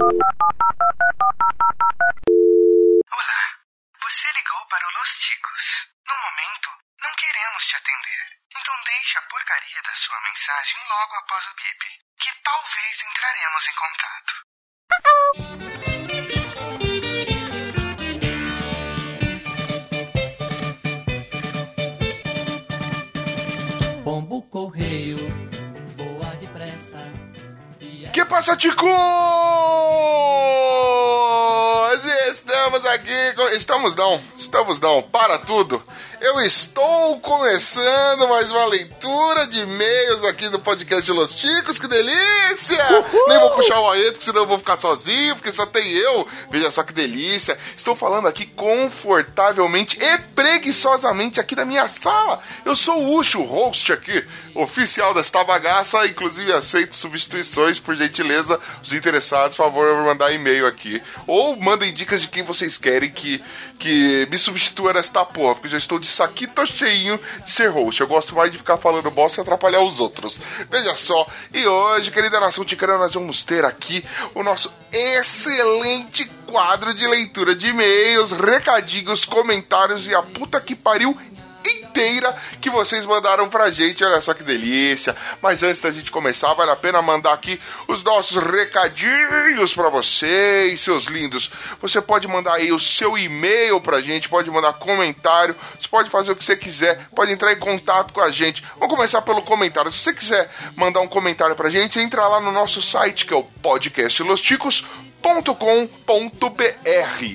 Olá, você ligou para o Los Ticos. No momento, não queremos te atender. Então deixe a porcaria da sua mensagem logo após o bip, que talvez entraremos em contato. Pombo correio, voa depressa. Que passa, ticos? Estamos aqui, com- estamos não, estamos não, para tudo. Eu estou começando mais uma leitura de e-mails aqui do podcast Los Ticos, que delícia! Nem vou puxar o AE, porque senão eu vou ficar sozinho, porque só tem eu. Veja só que delícia. Estou falando aqui confortavelmente e preguiçosamente aqui da minha sala. Eu sou o Ucho, host aqui, oficial desta bagaça, inclusive aceito substituições, por gentileza. Os interessados, por favor, mandar e-mail aqui. Ou mandem dicas de quem vocês querem que, que me substitua nesta porra, porque já estou de saquito cheinho de ser host. Eu gosto mais de ficar falando bosta e atrapalhar os outros. Veja só, e hoje, querida nação ticana, nós vamos ter aqui o nosso excelente quadro de leitura de e-mails, recadinhos, comentários e a puta que pariu inteira que vocês mandaram pra gente. Olha só que delícia. Mas antes da gente começar, vale a pena mandar aqui os nossos recadinhos pra vocês, seus lindos. Você pode mandar aí o seu e-mail pra gente, pode mandar comentário, você pode fazer o que você quiser, pode entrar em contato com a gente. Vamos começar pelo comentário. Se você quiser mandar um comentário pra gente, entra lá no nosso site que é o podcast Los Ticos .com.br.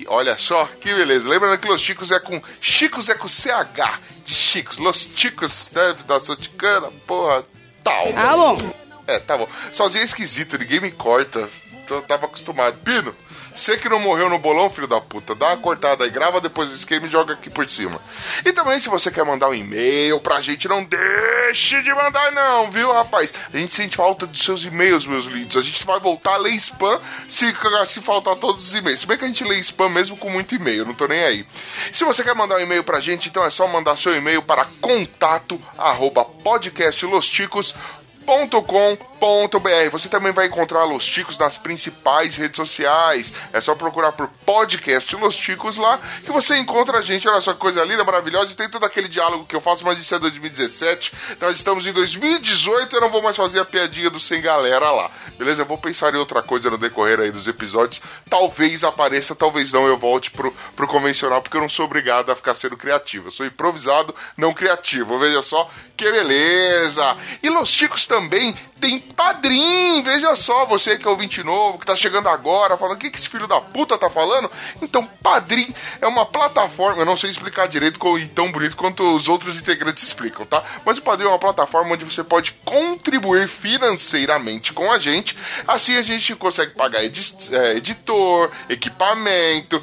Olha só que beleza. Lembrando que Los Chicos é com Chicos é com CH de Chicos. Los Chicos, né? Da Soticana, porra, tal. Ah, bom. É, tá bom. Sozinho é esquisito, ninguém me corta. Eu tava acostumado. Pino, você que não morreu no bolão, filho da puta, dá uma cortada aí, grava depois do esquema e joga aqui por cima. E também, se você quer mandar um e-mail pra gente, não deixe de mandar, não, viu, rapaz? A gente sente falta dos seus e-mails, meus lindos. A gente vai voltar a ler spam se, se faltar todos os e-mails. Se bem que a gente lê spam mesmo com muito e-mail, não tô nem aí. Se você quer mandar um e-mail pra gente, então é só mandar seu e-mail para contato arroba podcastlosticos.com .com.br. Você também vai encontrar Los Ticos nas principais redes sociais. É só procurar por podcast Los Ticos lá que você encontra a gente. Olha só que coisa linda, maravilhosa. E tem todo aquele diálogo que eu faço, mas isso é 2017. Nós estamos em 2018. Eu não vou mais fazer a piadinha do sem galera lá. Beleza? Eu vou pensar em outra coisa no decorrer aí dos episódios. Talvez apareça, talvez não. Eu volte pro, pro convencional, porque eu não sou obrigado a ficar sendo criativo. Eu sou improvisado, não criativo. Veja só que beleza. E Los Ticos também tem padrinho. Veja só, você que é ouvinte novo, que tá chegando agora, falando o que, que esse filho da puta tá falando. Então, padrinho é uma plataforma, eu não sei explicar direito e tão bonito quanto os outros integrantes explicam, tá? Mas o padrinho é uma plataforma onde você pode contribuir financeiramente com a gente. Assim a gente consegue pagar edi é, editor, equipamento,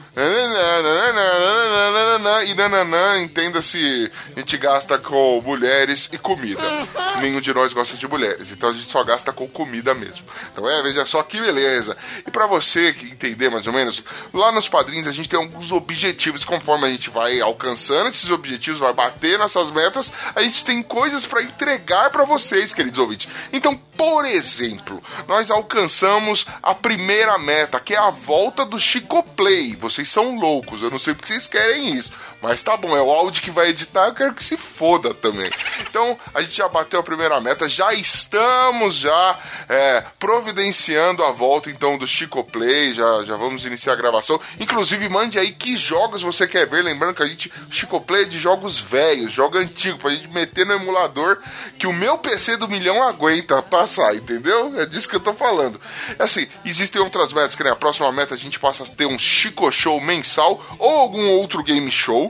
e nananã, entenda-se, a gente gasta com mulheres e comida. Nenhum de nós gosta de mulheres, então a gente só gasta com comida mesmo. Então é, veja só que beleza. E para você que entender mais ou menos, lá nos padrinhos a gente tem alguns objetivos, conforme a gente vai alcançando esses objetivos, vai bater nossas metas, a gente tem coisas para entregar para vocês, queridos ouvintes. Então, por exemplo, nós alcançamos a primeira meta, que é a volta do Chico Play. Vocês são loucos, eu não sei porque vocês querem isso, mas tá bom, é o áudio que vai editar, eu quero que se foda também. Então, a gente já bateu a primeira meta, já estamos já é, providenciando a volta então do Chico Play, já, já vamos iniciar a gravação. Inclusive, mande aí que jogos você quer ver, lembrando que a gente, Chico Play é de jogos velhos, jogo antigo, pra gente meter no emulador que o meu PC do milhão aguenta passar, entendeu? É disso que eu tô falando. É assim, existem outras metas, que né, a próxima meta a gente passa a ter um Chico Show mensal ou algum outro game show,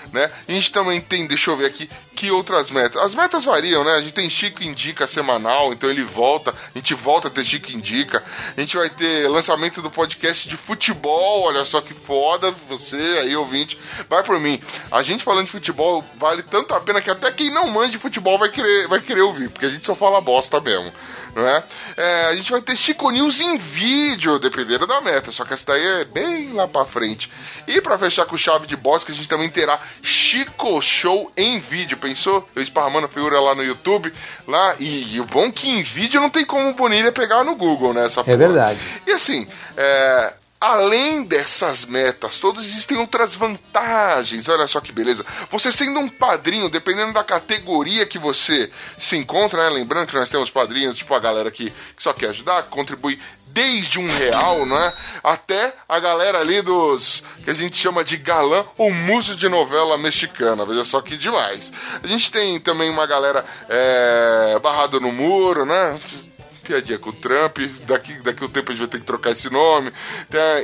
né? A gente também tem, deixa eu ver aqui, que outras metas? As metas variam, né? A gente tem Chico Indica semanal, então ele volta, a gente volta a ter Chico Indica. A gente vai ter lançamento do podcast de futebol, olha só que foda, você aí ouvinte, vai por mim. A gente falando de futebol vale tanto a pena que até quem não manja de futebol vai querer, vai querer ouvir, porque a gente só fala bosta mesmo. Não é? é? a gente vai ter Chico News em vídeo, dependendo da meta, só que essa daí é bem lá pra frente. E para fechar com chave de boss, que a gente também terá Chico Show em vídeo. pensou? Eu esparramando figura lá no YouTube, lá, e, e o bom que em vídeo não tem como Bonilha pegar no Google, né? Essa É verdade. E assim, é, além dessas metas todas, existem outras vantagens. Olha só que beleza. Você sendo um padrinho, dependendo da categoria que você se encontra, né? Lembrando que nós temos padrinhos, tipo a galera que, que só quer ajudar, contribui desde um real, né? Até a galera ali dos que a gente chama de galã ou muso de novela mexicana. Veja só que demais. A gente tem também uma galera é, barrada no muro, né? Piadinha com o Trump, daqui, daqui a um tempo a gente vai ter que trocar esse nome,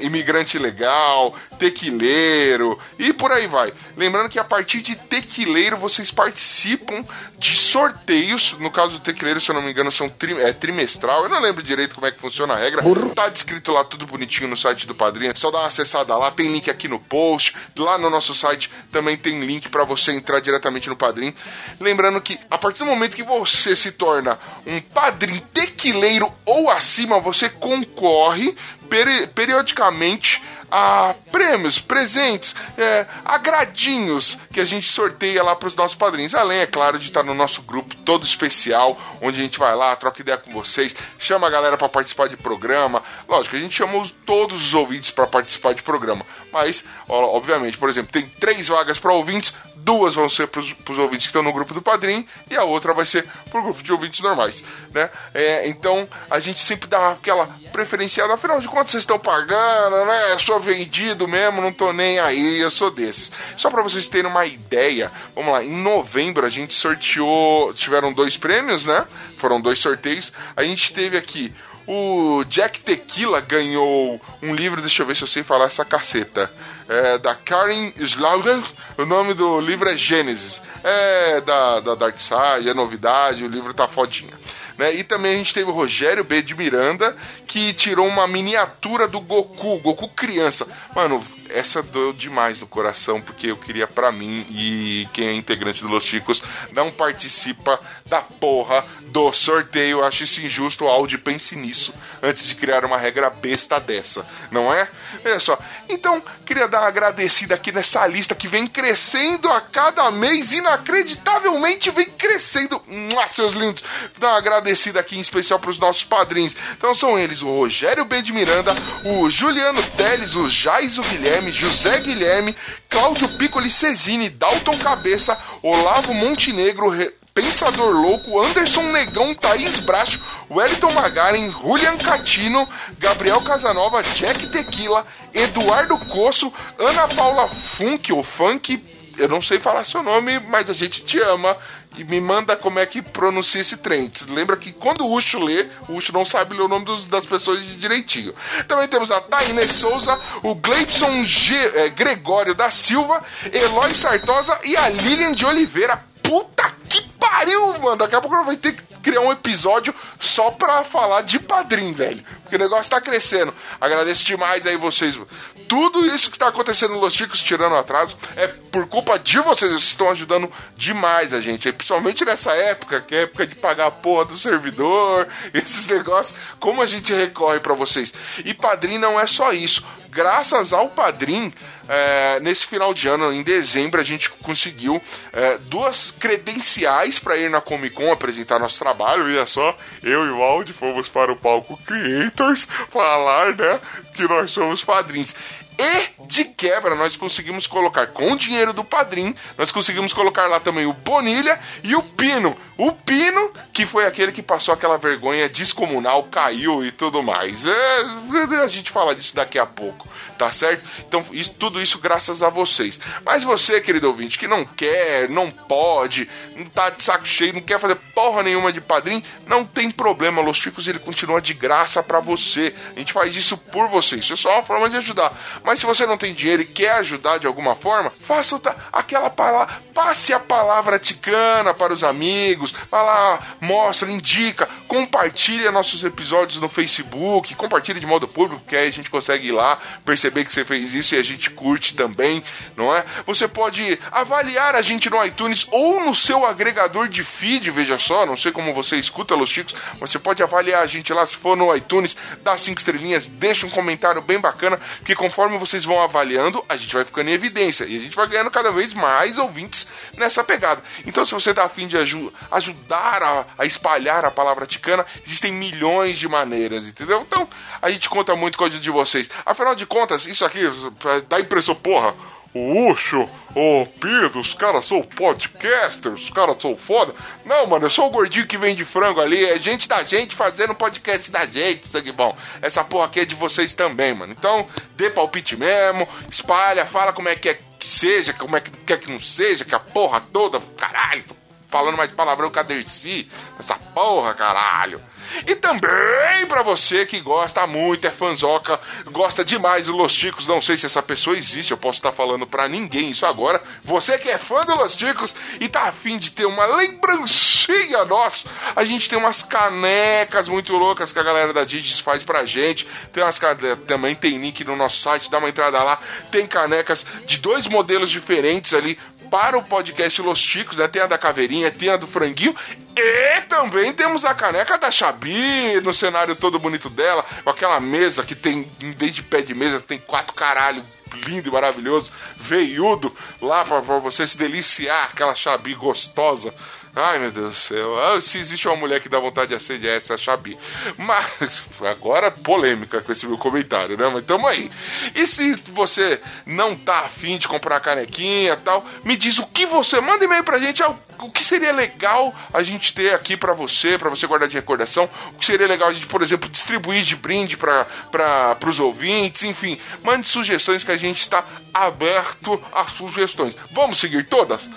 imigrante legal, tequileiro e por aí vai. Lembrando que a partir de tequileiro vocês participam de sorteios, no caso do tequileiro, se eu não me engano, são tri, é, trimestral, eu não lembro direito como é que funciona a regra, tá descrito lá tudo bonitinho no site do Padrinho, só dá uma acessada lá, tem link aqui no post, lá no nosso site também tem link para você entrar diretamente no Padrinho. Lembrando que a partir do momento que você se torna um padrinho tequileiro, ou acima, você concorre peri periodicamente a prêmios, presentes, é, agradinhos que a gente sorteia lá para os nossos padrinhos. Além, é claro, de estar no nosso grupo todo especial, onde a gente vai lá, troca ideia com vocês, chama a galera para participar de programa. Lógico, a gente chamou todos os ouvintes para participar de programa, mas, ó, obviamente, por exemplo, tem três vagas para ouvintes, duas vão ser para os ouvintes que estão no grupo do padrinho e a outra vai ser para o grupo de ouvintes normais, né? É, então a gente sempre dá aquela preferenciada, afinal de contas vocês estão pagando, né? Eu sou vendido mesmo, não tô nem aí, eu sou desses. Só para vocês terem uma ideia, vamos lá, em novembro a gente sorteou, tiveram dois prêmios, né? Foram dois sorteios. A gente teve aqui o Jack Tequila ganhou um livro, deixa eu ver se eu sei falar essa caceta. É, da Karen Slaughter. O nome do livro é Gênesis. É da, da Dark Side, é novidade, o livro tá fodinha. Né? E também a gente teve o Rogério B. de Miranda, que tirou uma miniatura do Goku, Goku criança. Mano, essa doeu demais no coração, porque eu queria para mim e quem é integrante do Los Chicos não participa da porra do sorteio. Acho isso injusto, o Audi pense nisso antes de criar uma regra besta dessa, não é? Olha só. Então, queria dar uma agradecida aqui nessa lista que vem crescendo a cada mês, inacreditavelmente vem crescendo. Mua, seus lindos. Dar uma agradecida aqui em especial para os nossos padrinhos. Então são eles o Rogério B. de Miranda, o Juliano Teles, o Jaiso Guilherme, José Guilherme, Cláudio Piccoli Cesini, Dalton Cabeça, Olavo Montenegro, Re... Pensador Louco, Anderson Negão, Thaís Bracho, Wellington Magaren, Julian Catino, Gabriel Casanova, Jack Tequila, Eduardo Coço, Ana Paula Funk, ou Funk, eu não sei falar seu nome, mas a gente te ama e me manda como é que pronuncia esse trem. Lembra que quando o Ucho lê, o Ucho não sabe ler o nome dos, das pessoas direitinho. Também temos a Tainê Souza, o Gleibson G, é, Gregório da Silva, Eloy Sartosa e a Lilian de Oliveira. Puta que pariu, mano! Daqui a pouco vai ter que criar um episódio só pra falar de padrinho, velho. Porque o negócio tá crescendo. Agradeço demais aí vocês. Tudo isso que tá acontecendo no Los Chicos, tirando o atraso, é por culpa de vocês. Vocês estão ajudando demais a gente. Principalmente nessa época, que é época de pagar a porra do servidor, esses negócios. Como a gente recorre para vocês. E padrinho não é só isso. Graças ao padrinho, é, nesse final de ano, em dezembro, a gente conseguiu é, duas credenciais para ir na Comic Con apresentar nosso trabalho. Olha só, eu e o Aldi fomos para o palco Creators falar, né, que nós somos padrinhos. E de quebra, nós conseguimos colocar com o dinheiro do padrinho, nós conseguimos colocar lá também o Bonilha e o Pino. O Pino, que foi aquele que passou aquela vergonha descomunal, caiu e tudo mais. É, a gente fala disso daqui a pouco, tá certo? Então, isso, tudo isso graças a vocês. Mas você, querido ouvinte, que não quer, não pode, não tá de saco cheio, não quer fazer porra nenhuma de padrinho, não tem problema. Los Chicos ele continua de graça para você. A gente faz isso por você. Isso é só uma forma de ajudar. Mas se você não tem dinheiro e quer ajudar de alguma forma, faça aquela palavra, passe a palavra ticana para os amigos, vá lá, mostra, indica, compartilha nossos episódios no Facebook, compartilha de modo público, que aí a gente consegue ir lá, perceber que você fez isso e a gente curte também, não é? Você pode avaliar a gente no iTunes ou no seu agregador de feed, veja só, não sei como você escuta Los Chicos, mas você pode avaliar a gente lá, se for no iTunes, dá cinco estrelinhas, deixa um comentário bem bacana, porque conforme vocês vão avaliando, a gente vai ficando em evidência e a gente vai ganhando cada vez mais ouvintes nessa pegada. Então, se você tá afim de aju ajudar a, a espalhar a palavra ticana, existem milhões de maneiras, entendeu? Então, a gente conta muito com a ajuda de vocês. Afinal de contas, isso aqui dá impressão, porra o Ucho, o Pedro, os caras são podcasters, os caras são foda. Não, mano, eu sou o gordinho que vende frango ali, é gente da gente fazendo podcast da gente, sangue bom. Essa porra aqui é de vocês também, mano. Então, dê palpite mesmo, espalha, fala como é que é que seja, como é que quer que não seja, que a porra toda, caralho, falando mais palavrão que a Dercy, essa porra, caralho. E também para você que gosta muito, é fanzoca, gosta demais do Los Ticos, não sei se essa pessoa existe, eu posso estar falando para ninguém isso agora. Você que é fã do Los Ticos e tá afim de ter uma lembrancinha nossa, a gente tem umas canecas muito loucas que a galera da Digis faz pra gente. Tem umas também tem link no nosso site, dá uma entrada lá. Tem canecas de dois modelos diferentes ali para o podcast Los Chicos, né? Tem a da Caveirinha, tem a do Franguinho e também temos a caneca da Xabi no cenário todo bonito dela, com aquela mesa que tem, em vez de pé de mesa, tem quatro caralho lindo e maravilhoso, veiudo, lá para você se deliciar, aquela Xabi gostosa. Ai, meu Deus do céu. Ah, se existe uma mulher que dá vontade de assediar, essa a Xabi. Mas, agora polêmica com esse meu comentário, né? Mas tamo aí. E se você não tá afim de comprar canequinha e tal, me diz o que você... Manda e-mail pra gente, ah, o que seria legal a gente ter aqui para você, para você guardar de recordação, o que seria legal a gente, por exemplo, distribuir de brinde para os ouvintes, enfim, mande sugestões que a gente está aberto a sugestões. Vamos seguir todas?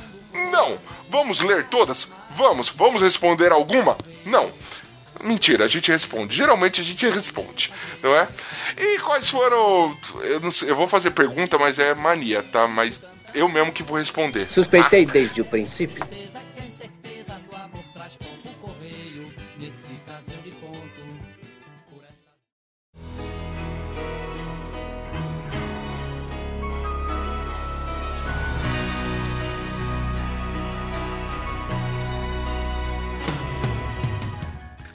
Não. Vamos ler todas? Vamos. Vamos responder alguma? Não. Mentira, a gente responde. Geralmente a gente responde, não é? E quais foram. Eu, não sei, eu vou fazer pergunta, mas é mania, tá? Mas eu mesmo que vou responder. Suspeitei tá? desde o princípio.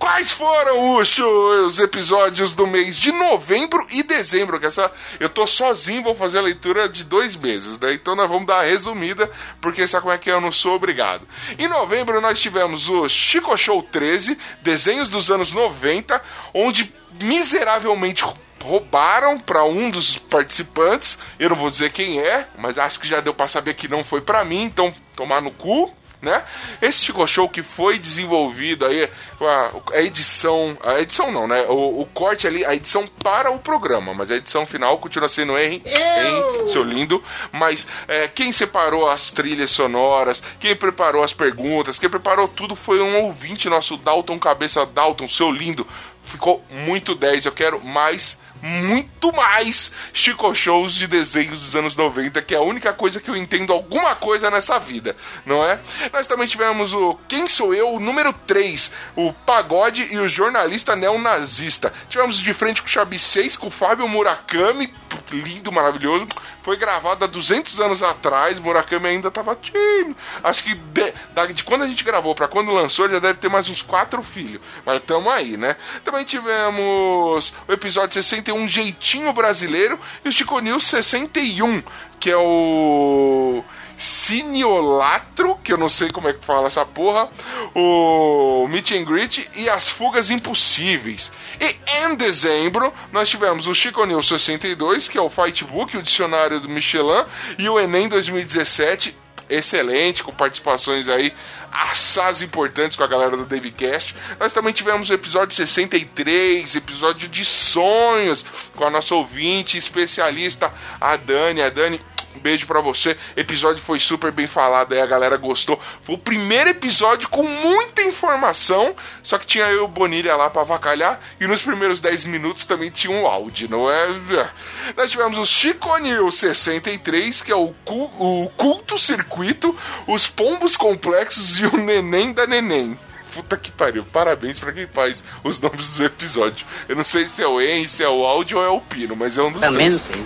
Quais foram os, os episódios do mês de novembro e dezembro? Que essa eu tô sozinho, vou fazer a leitura de dois meses, né? Então nós vamos dar a resumida, porque sabe como é que eu não sou obrigado. Em novembro nós tivemos o Chico Show 13, desenhos dos anos 90, onde miseravelmente roubaram para um dos participantes. Eu não vou dizer quem é, mas acho que já deu para saber que não foi para mim, então tomar no cu né? Esse Chico Show que foi desenvolvido aí, a, edição, a edição não, né? O, o, corte ali, a edição para o programa, mas a edição final continua sendo em, em seu lindo. Mas é, quem separou as trilhas sonoras, quem preparou as perguntas, quem preparou tudo foi um ouvinte nosso, Dalton Cabeça Dalton, seu lindo. Ficou muito 10. Eu quero mais muito mais Chico Shows de desenhos dos anos 90, que é a única coisa que eu entendo alguma coisa nessa vida, não é? Nós também tivemos o Quem Sou Eu, número 3, o Pagode e o Jornalista Neonazista. Tivemos de frente com o Chabi 6, com o Fábio Murakami, lindo, maravilhoso. Foi gravado há 200 anos atrás, Murakami ainda tava. Acho que de, de quando a gente gravou para quando lançou, já deve ter mais uns quatro filhos. Mas tamo aí, né? Também tivemos o episódio 61, Jeitinho Brasileiro, e o Chico News 61, que é o Ciniolatro, que eu não sei como é que fala essa porra, o Meet and Greet e as Fugas Impossíveis. E em dezembro, nós tivemos o Chico News 62, que é o Fightbook, o dicionário do Michelin, e o Enem 2017, excelente, com participações aí assaz importantes com a galera do Davecast. Nós também tivemos o episódio 63, episódio de sonhos, com a nossa ouvinte especialista, a Dani. A Dani um beijo para você. Episódio foi super bem falado aí, a galera gostou. Foi o primeiro episódio com muita informação, só que tinha eu e o Bonilha lá para avacalhar. E nos primeiros 10 minutos também tinha um áudio, não é? Nós tivemos o Chico News 63, que é o, cu o culto circuito, os pombos complexos e o neném da neném puta que pariu. Parabéns para quem faz os nomes dos episódios. Eu não sei se é o En, se é o áudio ou é o Pino, mas é um dos Também três. não sei.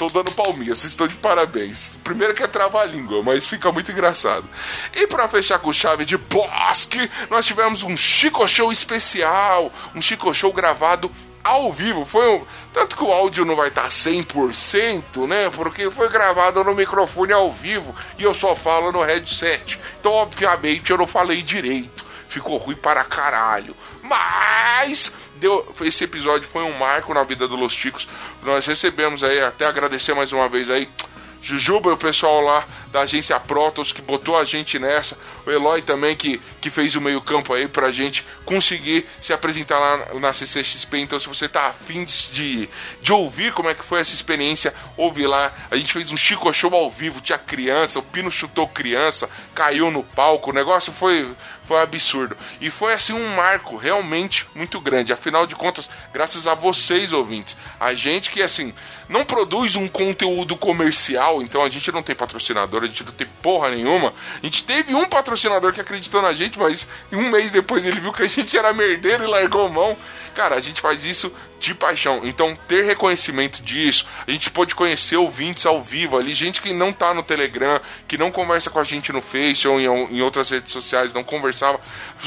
Tô dando palminha, vocês estão de parabéns. Primeiro que é a língua, mas fica muito engraçado. E para fechar com chave de bosque, nós tivemos um Chico Show especial, um Chico Show gravado ao vivo. Foi um... Tanto que o áudio não vai estar 100%, né? Porque foi gravado no microfone ao vivo e eu só falo no headset. Então, obviamente, eu não falei direito. Ficou ruim para caralho. Mas deu, esse episódio foi um marco na vida do Los Ticos. Nós recebemos aí, até agradecer mais uma vez aí Jujuba o pessoal lá da agência Protos que botou a gente nessa. O Eloy também que, que fez o meio-campo aí pra gente conseguir se apresentar lá na CCXP. Então, se você tá afim de, de ouvir como é que foi essa experiência, ouve lá. A gente fez um Chico Show ao vivo, tinha criança, o Pino chutou criança, caiu no palco. O negócio foi, foi um absurdo. E foi assim um marco realmente muito grande. Afinal de contas, graças a vocês, ouvintes, a gente que assim não produz um conteúdo comercial, então a gente não tem patrocinador, a gente não tem porra nenhuma. A gente teve um patrocinador que acreditou na gente, mas um mês depois ele viu que a gente era merdeiro e largou mão. Cara, a gente faz isso de paixão. Então, ter reconhecimento disso, a gente pode conhecer ouvintes ao vivo ali, gente que não tá no Telegram, que não conversa com a gente no Face ou em, em outras redes sociais, não conversava.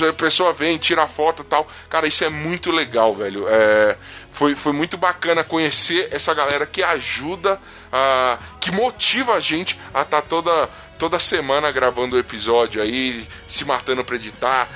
A pessoa vem, tira foto e tal. Cara, isso é muito legal, velho. É, foi, foi muito bacana conhecer essa galera que ajuda, uh, que motiva a gente a estar tá toda, toda semana gravando o episódio aí, se matando pra editar.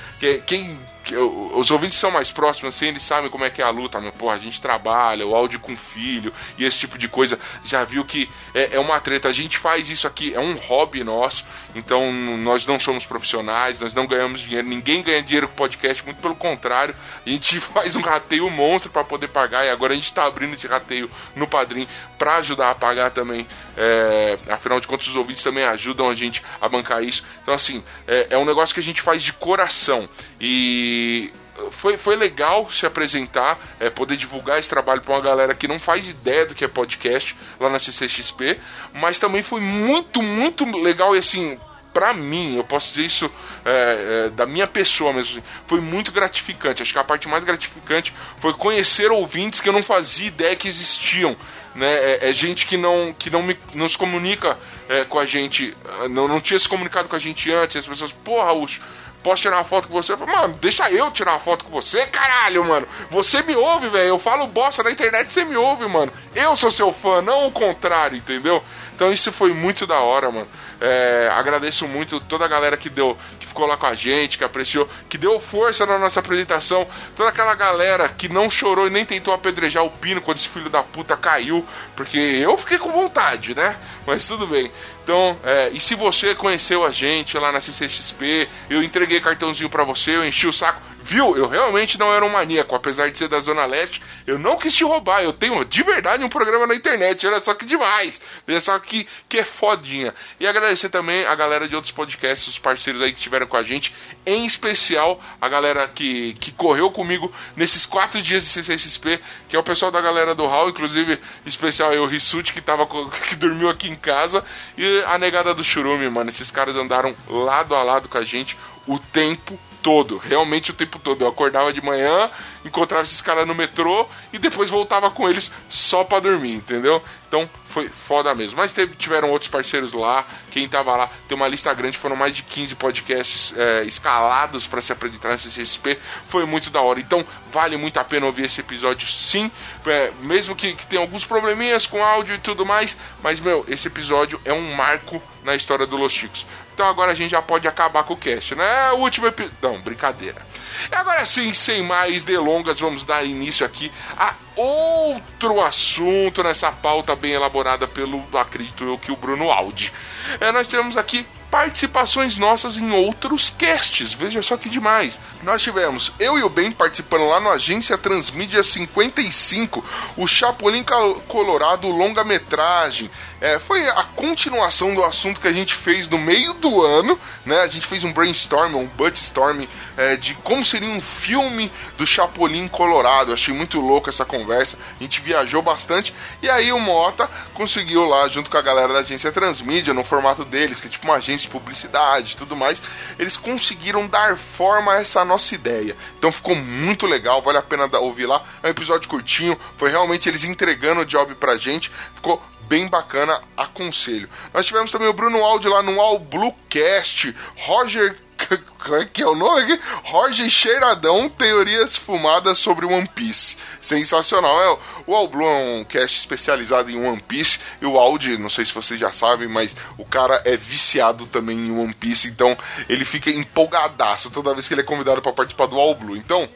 Quem os ouvintes são mais próximos, assim, eles sabem como é que é a luta, meu, porra, a gente trabalha, o áudio com filho e esse tipo de coisa, já viu que é, é, uma treta, a gente faz isso aqui, é um hobby nosso, então nós não somos profissionais, nós não ganhamos dinheiro, ninguém ganha dinheiro com podcast, muito pelo contrário, a gente faz um rateio monstro para poder pagar e agora a gente tá abrindo esse rateio no Padrim para ajudar a pagar também, é, afinal de contas os ouvintes também ajudam a gente a bancar isso, então assim, é, é um negócio que a gente faz de coração e foi, foi legal se apresentar, é, poder divulgar esse trabalho para uma galera que não faz ideia do que é podcast lá na CCXP, mas também foi muito, muito legal e assim, para mim, eu posso dizer isso é, é, da minha pessoa mesmo, assim, foi muito gratificante. Acho que a parte mais gratificante foi conhecer ouvintes que eu não fazia ideia que existiam. Né? É, é gente que não, que não, me, não se comunica é, com a gente, não, não tinha se comunicado com a gente antes. As pessoas, porra, Ucho, posso tirar uma foto com você? Eu falo, mano, deixa eu tirar uma foto com você, caralho, mano. Você me ouve, velho. Eu falo bosta na internet, você me ouve, mano. Eu sou seu fã, não o contrário, entendeu? Então isso foi muito da hora, mano. É, agradeço muito toda a galera que deu, ficou lá com a gente, que apreciou, que deu força na nossa apresentação. Toda aquela galera que não chorou e nem tentou apedrejar o pino quando esse filho da puta caiu, porque eu fiquei com vontade, né? Mas tudo bem. Então, é, e se você conheceu a gente lá na CCXP, eu entreguei cartãozinho para você, eu enchi o saco. Viu? Eu realmente não era um maníaco, apesar de ser da Zona Leste. Eu não quis te roubar. Eu tenho de verdade um programa na internet. Olha só que demais. Olha só que, que é fodinha. E agradecer também a galera de outros podcasts, os parceiros aí que estiveram com a gente. Em especial a galera que, que correu comigo nesses quatro dias de CCXP, que é o pessoal da galera do Hall, inclusive, especial aí o Rissuti, que, que dormiu aqui em casa, e a negada do Churume, mano. Esses caras andaram lado a lado com a gente o tempo todo, realmente o tempo todo. Eu acordava de manhã, encontrava esses caras no metrô e depois voltava com eles só para dormir, entendeu? Então foi foda mesmo. Mas teve, tiveram outros parceiros lá, quem tava lá, tem uma lista grande, foram mais de 15 podcasts é, escalados para se apresentar nesse CSP. Foi muito da hora. Então vale muito a pena ouvir esse episódio, sim. É, mesmo que, que tenha alguns probleminhas com áudio e tudo mais, mas meu, esse episódio é um marco na história do Los Chicos. Então agora a gente já pode acabar com o cast, né? O último episódio. Não, brincadeira. Agora sim, sem mais delongas, vamos dar início aqui a outro assunto nessa pauta bem elaborada pelo, acredito eu, que o Bruno Aldi. É, nós temos aqui participações nossas em outros casts. Veja só que demais. Nós tivemos eu e o Ben participando lá no Agência Transmídia 55, o Chapolin Colorado longa-metragem. É, foi a continuação do assunto que a gente fez no meio do ano, né? A gente fez um brainstorm, um buttstorm é, de como seria um filme do Chapolin Colorado. Achei muito louco essa conversa. A gente viajou bastante e aí o Mota conseguiu lá, junto com a galera da agência Transmídia, no formato deles, que é tipo uma agência de publicidade tudo mais, eles conseguiram dar forma a essa nossa ideia. Então ficou muito legal, vale a pena ouvir lá. É um episódio curtinho, foi realmente eles entregando o job pra gente. Ficou bem bacana, aconselho. Nós tivemos também o Bruno Aldi lá no All Bluecast, Roger que é o nome aqui? Roger Cheiradão, teorias fumadas sobre One Piece. Sensacional. É, o All Blue é um cast especializado em One Piece. E o Audi, não sei se vocês já sabem, mas o cara é viciado também em One Piece. Então ele fica empolgadaço toda vez que ele é convidado para participar do All Blue. Então,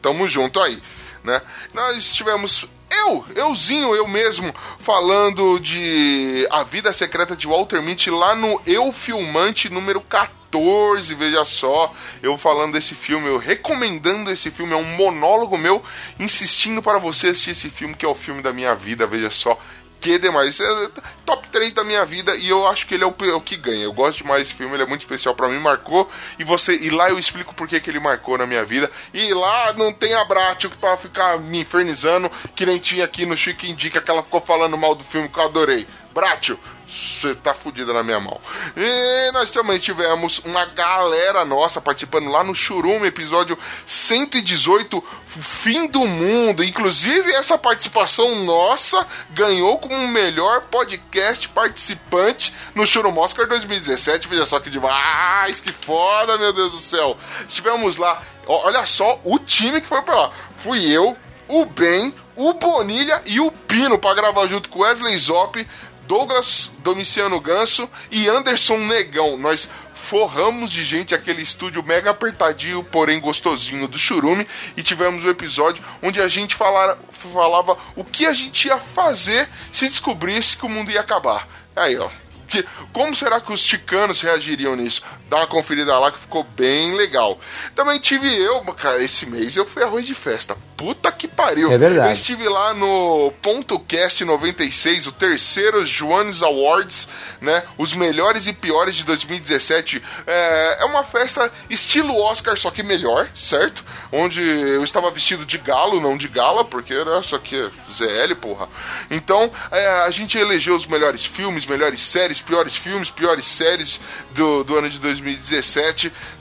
tamo junto aí. Né? Nós tivemos eu, euzinho, eu mesmo, falando de A Vida Secreta de Walter Mitty lá no Eu Filmante número 14, veja só, eu falando desse filme, eu recomendando esse filme, é um monólogo meu, insistindo para você assistir esse filme, que é o filme da minha vida, veja só, que demais. É top 3 da minha vida e eu acho que ele é o, o que ganha. Eu gosto demais desse filme, ele é muito especial para mim, marcou. E você e lá eu explico por que, ele marcou na minha vida. E lá não tem abraço para ficar me infernizando, que nem tinha aqui no Chique Indica que ela ficou falando mal do filme que eu adorei. Bratio, você tá fudida na minha mão. E nós também tivemos uma galera nossa participando lá no Churume, episódio 118, Fim do Mundo. Inclusive, essa participação nossa ganhou como o melhor podcast participante no Churum Oscar 2017. Veja só que demais, que foda, meu Deus do céu. Estivemos lá, olha só o time que foi pra lá. Fui eu, o Ben, o Bonilha e o Pino para gravar junto com Wesley Zop Douglas Domiciano Ganso e Anderson Negão. Nós forramos de gente aquele estúdio mega apertadinho, porém gostosinho do Churume e tivemos um episódio onde a gente falara, falava o que a gente ia fazer se descobrisse que o mundo ia acabar. Aí, ó. Que, como será que os ticanos reagiriam nisso? Dá uma conferida lá que ficou bem legal. Também tive eu, cara, esse mês eu fui arroz de festa. Puta que pariu. É verdade. Eu estive lá no Ponto Cast 96, o terceiro Joanes Awards, né? Os melhores e piores de 2017. É, é uma festa estilo Oscar, só que melhor, certo? Onde eu estava vestido de galo, não de gala, porque era só que ZL, porra. Então, é, a gente elegeu os melhores filmes, melhores séries, piores filmes, piores séries do, do ano de 2017,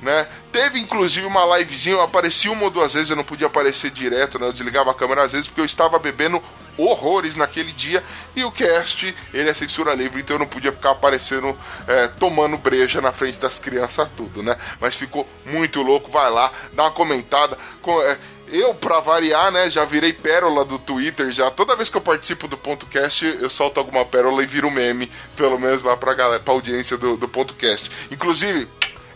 né? Teve inclusive uma livezinha, eu apareci uma ou duas vezes, eu não podia aparecer direto, né? Eu desligava a câmera às vezes porque eu estava bebendo horrores naquele dia e o cast ele é censura livre então eu não podia ficar aparecendo é, tomando breja na frente das crianças tudo né mas ficou muito louco vai lá dá uma comentada com, é, eu, pra variar, né, já virei pérola do Twitter já. Toda vez que eu participo do Ponto Cast, eu solto alguma pérola e viro meme, pelo menos lá pra, galera, pra audiência do, do Ponto Cast. Inclusive,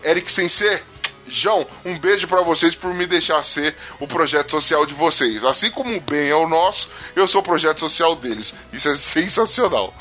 Eric Sensei, João, um beijo para vocês por me deixar ser o projeto social de vocês. Assim como o bem é o nosso, eu sou o projeto social deles. Isso é sensacional.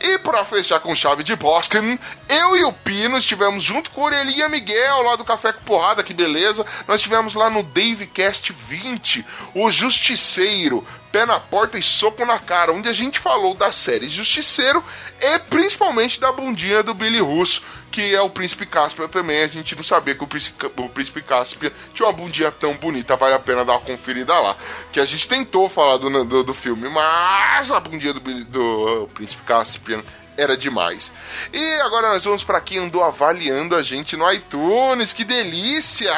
E para fechar com chave de Boston, eu e o Pino estivemos junto com a Orelhinha Miguel lá do Café com Porrada, que beleza. Nós estivemos lá no Davecast 20, o Justiceiro, pé na porta e soco na cara, onde a gente falou da série Justiceiro e principalmente da bundinha do Billy Russo que é o Príncipe Caspian também. A gente não sabia que o Príncipe, o Príncipe Caspian tinha uma bundinha tão bonita. Vale a pena dar uma conferida lá. Que a gente tentou falar do, do, do filme, mas a bundinha do, do Príncipe Caspian era demais. E agora nós vamos para quem andou avaliando a gente no iTunes. Que delícia!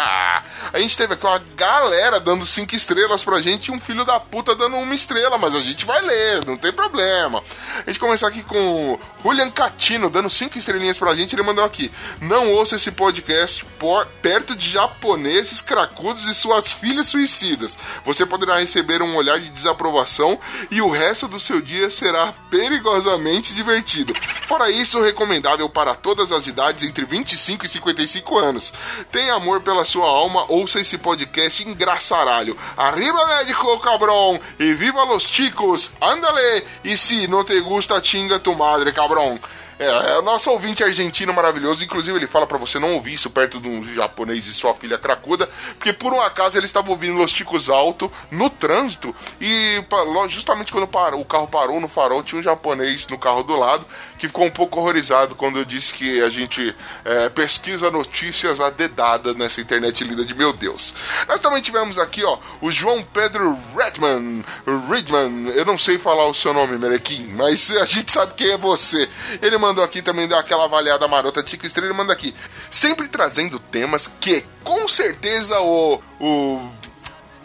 A gente teve aqui uma galera dando cinco estrelas pra gente e um filho da puta dando uma estrela, mas a gente vai ler, não tem problema. A gente começar aqui com o Julian Catino dando cinco estrelinhas pra gente. Ele mandou aqui: Não ouça esse podcast por, perto de japoneses cracudos e suas filhas suicidas. Você poderá receber um olhar de desaprovação e o resto do seu dia será perigosamente divertido. Fora isso, recomendável para todas as idades entre 25 e 55 anos. Tem amor pela sua alma, ouça esse podcast engraçaralho. Arriba, médico cabrão! E viva los chicos! Ándale! E se não te gusta, chinga tu madre, cabrão! É, é o nosso ouvinte argentino maravilhoso. Inclusive, ele fala para você não ouvir isso perto de um japonês e sua filha cracuda, porque por um acaso ele estava ouvindo Los Ticos alto no trânsito e justamente quando o carro parou no farol, tinha um japonês no carro do lado que ficou um pouco horrorizado quando eu disse que a gente é, pesquisa notícias adedada nessa internet linda de meu Deus. Nós também tivemos aqui, ó, o João Pedro Redman. Redman, eu não sei falar o seu nome, Merequim, mas a gente sabe quem é você. Ele mandou aqui também dar aquela avaliada marota de 5 estrelas, ele manda aqui. Sempre trazendo temas que com certeza o, o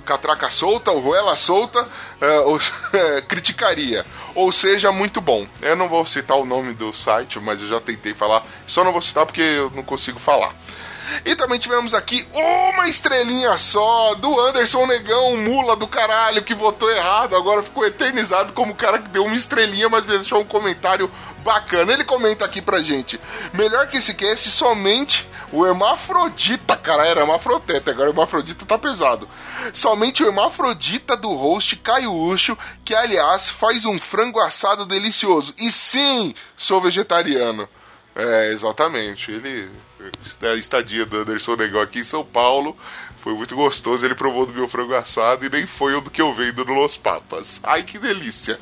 Catraca Solta, o Ruela Solta, uh, uh, criticaria. ou seja, muito bom. Eu não vou citar o nome do site, mas eu já tentei falar, só não vou citar porque eu não consigo falar. E também tivemos aqui uma estrelinha só do Anderson Negão, mula do caralho, que votou errado. Agora ficou eternizado como o cara que deu uma estrelinha, mas deixou um comentário bacana. Ele comenta aqui pra gente: melhor que esse cast, somente o hermafrodita, cara, era hermafrodita, agora o hermafrodita tá pesado. Somente o hermafrodita do host Caio que aliás faz um frango assado delicioso. E sim, sou vegetariano. É, exatamente. Ele. A estadia do Anderson Negão aqui em São Paulo foi muito gostoso. Ele provou do meu frango assado e nem foi o do que eu vendo no Los Papas. Ai que delícia!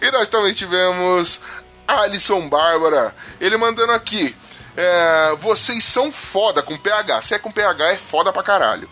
E nós também tivemos Alisson Bárbara. Ele mandando aqui. É, vocês são foda com PH. Se é com PH, é foda pra caralho.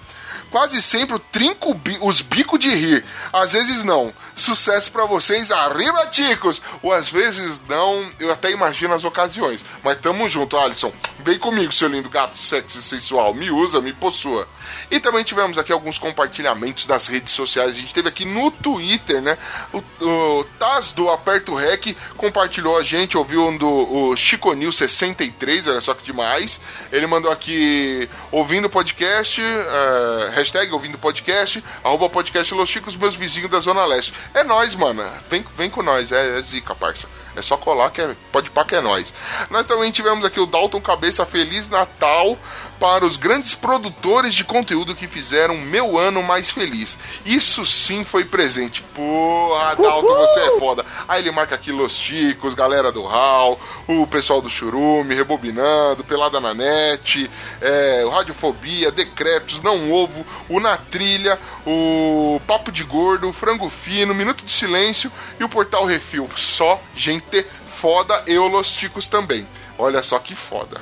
Quase sempre eu trinco os bicos de rir. Às vezes não. Sucesso para vocês, arriba, ticos! Ou às vezes não, eu até imagino as ocasiões. Mas tamo junto, Alisson. Vem comigo, seu lindo gato sexy sensual. Me usa, me possua. E também tivemos aqui alguns compartilhamentos das redes sociais. A gente teve aqui no Twitter, né? O, o Taz do Aperto Rec compartilhou a gente, ouviu um do o Chico News 63, olha só que demais. Ele mandou aqui ouvindo podcast, uh, hashtag ouvindo podcast, arroba podcast Los Chicos, meus vizinhos da Zona Leste. É nós, mano. Vem, vem com nós, é, é zica, parça. É só colar que é, pode pá que é nós. Nós também tivemos aqui o Dalton Cabeça Feliz Natal para os grandes produtores de conteúdo que fizeram meu ano mais feliz. Isso sim foi presente. Porra, Dalton, Uhul! você é foda. Aí ele marca aqui Los Chicos, galera do Hall, o pessoal do Churume, Rebobinando, Pelada na Net, é, o Radiofobia, Decretos, Não Ovo, o Na Trilha, o Papo de Gordo, o Frango Fino, Minuto de Silêncio e o Portal Refil. Só gente foda e Los Chicos também. Olha só que foda.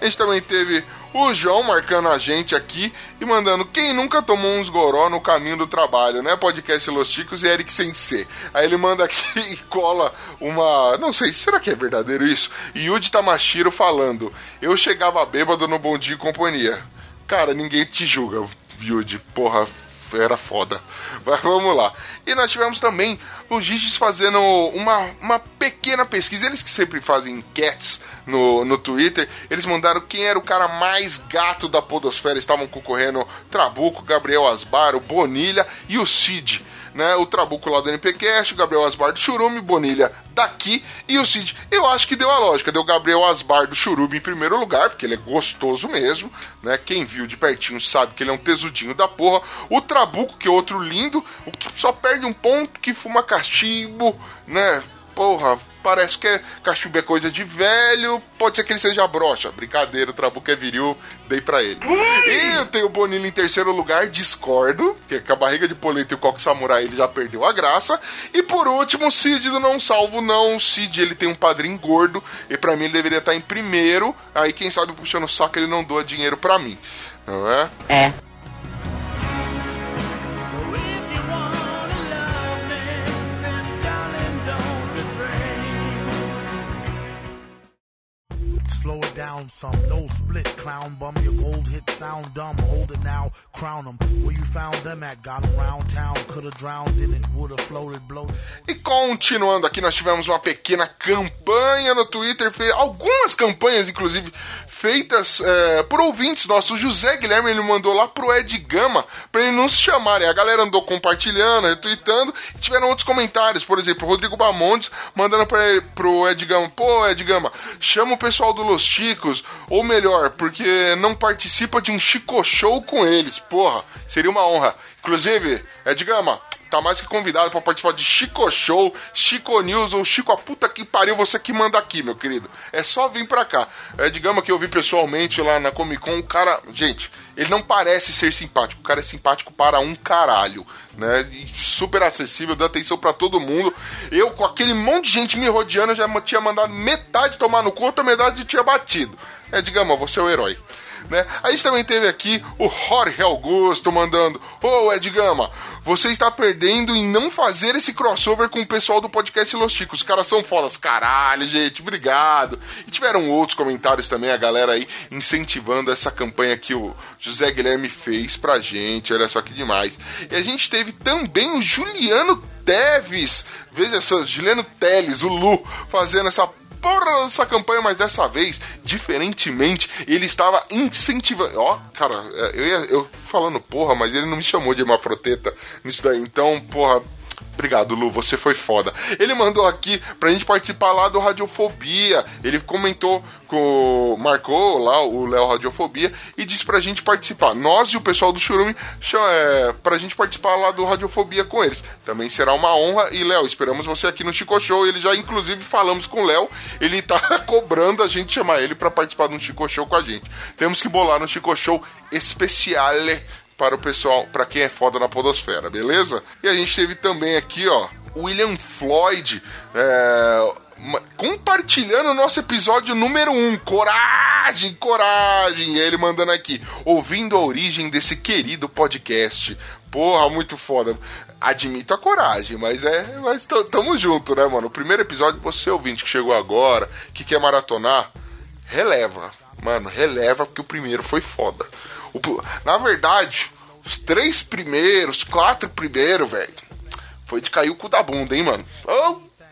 A gente também teve o João marcando a gente aqui e mandando quem nunca tomou uns goró no caminho do trabalho, né? Podcast Los Chicos e Eric Sensei. Aí ele manda aqui e cola uma. Não sei, será que é verdadeiro isso? Yuji Tamashiro falando: Eu chegava bêbado no Bom Dia e Companhia. Cara, ninguém te julga, Yuji. Porra, era foda. Mas vamos lá. E nós tivemos também os Giges fazendo uma, uma pequena pesquisa. Eles que sempre fazem enquetes no, no Twitter, eles mandaram quem era o cara mais gato da podosfera. Estavam concorrendo Trabuco, Gabriel Asbar, o Bonilha e o Cid né? O Trabuco lá do NPcast, o Gabriel Asbar do Churume, Bonilha daqui e o Cid. Eu acho que deu a lógica, deu Gabriel Asbar do Churume em primeiro lugar, porque ele é gostoso mesmo, né? Quem viu de pertinho sabe que ele é um tesudinho da porra. O Trabuco, que é outro lindo, o que só perde um ponto, que fuma cachimbo, né? Porra, parece que é cachimbo é coisa de velho, pode ser que ele seja brocha. Brincadeira, o Trabuco é viril, dei pra ele. E eu tenho o Bonilha em terceiro lugar, discordo, porque com a barriga de polenta e o coque samurai ele já perdeu a graça. E por último, o Cid do Não Salvo Não. O Cid, ele tem um padrinho gordo, e pra mim ele deveria estar em primeiro. Aí quem sabe puxando o saco ele não doa dinheiro pra mim. Não é? É. Slow it down some, no split, clown bum. Your gold hit sound dumb. Hold it now, crown them. Where you found them at? Got them round town. Drowned in it, floated, bloated. E continuando aqui, nós tivemos uma pequena campanha no Twitter, algumas campanhas, inclusive, feitas é, por ouvintes nossos. O José Guilherme ele mandou lá pro Ed Gama para ele nos chamarem. A galera andou compartilhando, retweetando e tiveram outros comentários. Por exemplo, Rodrigo Bamontes mandando pra, pro Ed Gama: pô, Ed Gama, chama o pessoal do Los Chicos, ou melhor, porque não participa de um Chico Show com eles. Porra, seria uma honra. Inclusive, Ed Gama, tá mais que convidado para participar de Chico Show, Chico News ou Chico a puta que pariu, você que manda aqui, meu querido. É só vir pra cá. É, digamos que eu vi pessoalmente lá na Comic Con, o cara, gente, ele não parece ser simpático, o cara é simpático para um caralho, né? E super acessível, dá atenção para todo mundo. Eu, com aquele monte de gente me rodeando, já tinha mandado metade tomar no cu, outra metade tinha batido. É, digamos, você é o herói né? A gente também teve aqui o Jorge Augusto mandando: Ô oh, Ed Gama, você está perdendo em não fazer esse crossover com o pessoal do podcast Los Chicos. Os caras são fodas. Caralho, gente, obrigado. E tiveram outros comentários também, a galera aí incentivando essa campanha que o José Guilherme fez pra gente. Olha só que demais. E a gente teve também o Juliano Teves. Veja só, Juliano Teles, o Lu, fazendo essa porra dessa campanha, mas dessa vez, diferentemente, ele estava incentivando. Ó, cara, é, eu, ia, eu falando porra, mas ele não me chamou de mafroteta nisso daí. Então, porra, Obrigado, Lu, você foi foda. Ele mandou aqui pra gente participar lá do Radiofobia. Ele comentou com. marcou lá o Léo Radiofobia e disse pra gente participar. Nós e o pessoal do Churume é, pra gente participar lá do Radiofobia com eles. Também será uma honra. E, Léo, esperamos você aqui no Chico Show. Ele já, inclusive, falamos com o Léo. Ele tá cobrando a gente chamar ele para participar de um Chico Show com a gente. Temos que bolar no Chico Show especiale para o pessoal, para quem é foda na podosfera, beleza? E a gente teve também aqui, ó, William Floyd, é, compartilhando o nosso episódio número 1. Um. Coragem, coragem! E ele mandando aqui, ouvindo a origem desse querido podcast. Porra, muito foda. Admito a coragem, mas é. Mas tamo junto, né, mano? O primeiro episódio, você ouvinte que chegou agora, que quer maratonar, releva. Mano, releva porque o primeiro foi foda. O, na verdade, os três primeiros, quatro primeiros, velho, foi de cair o cu da bunda, hein, mano?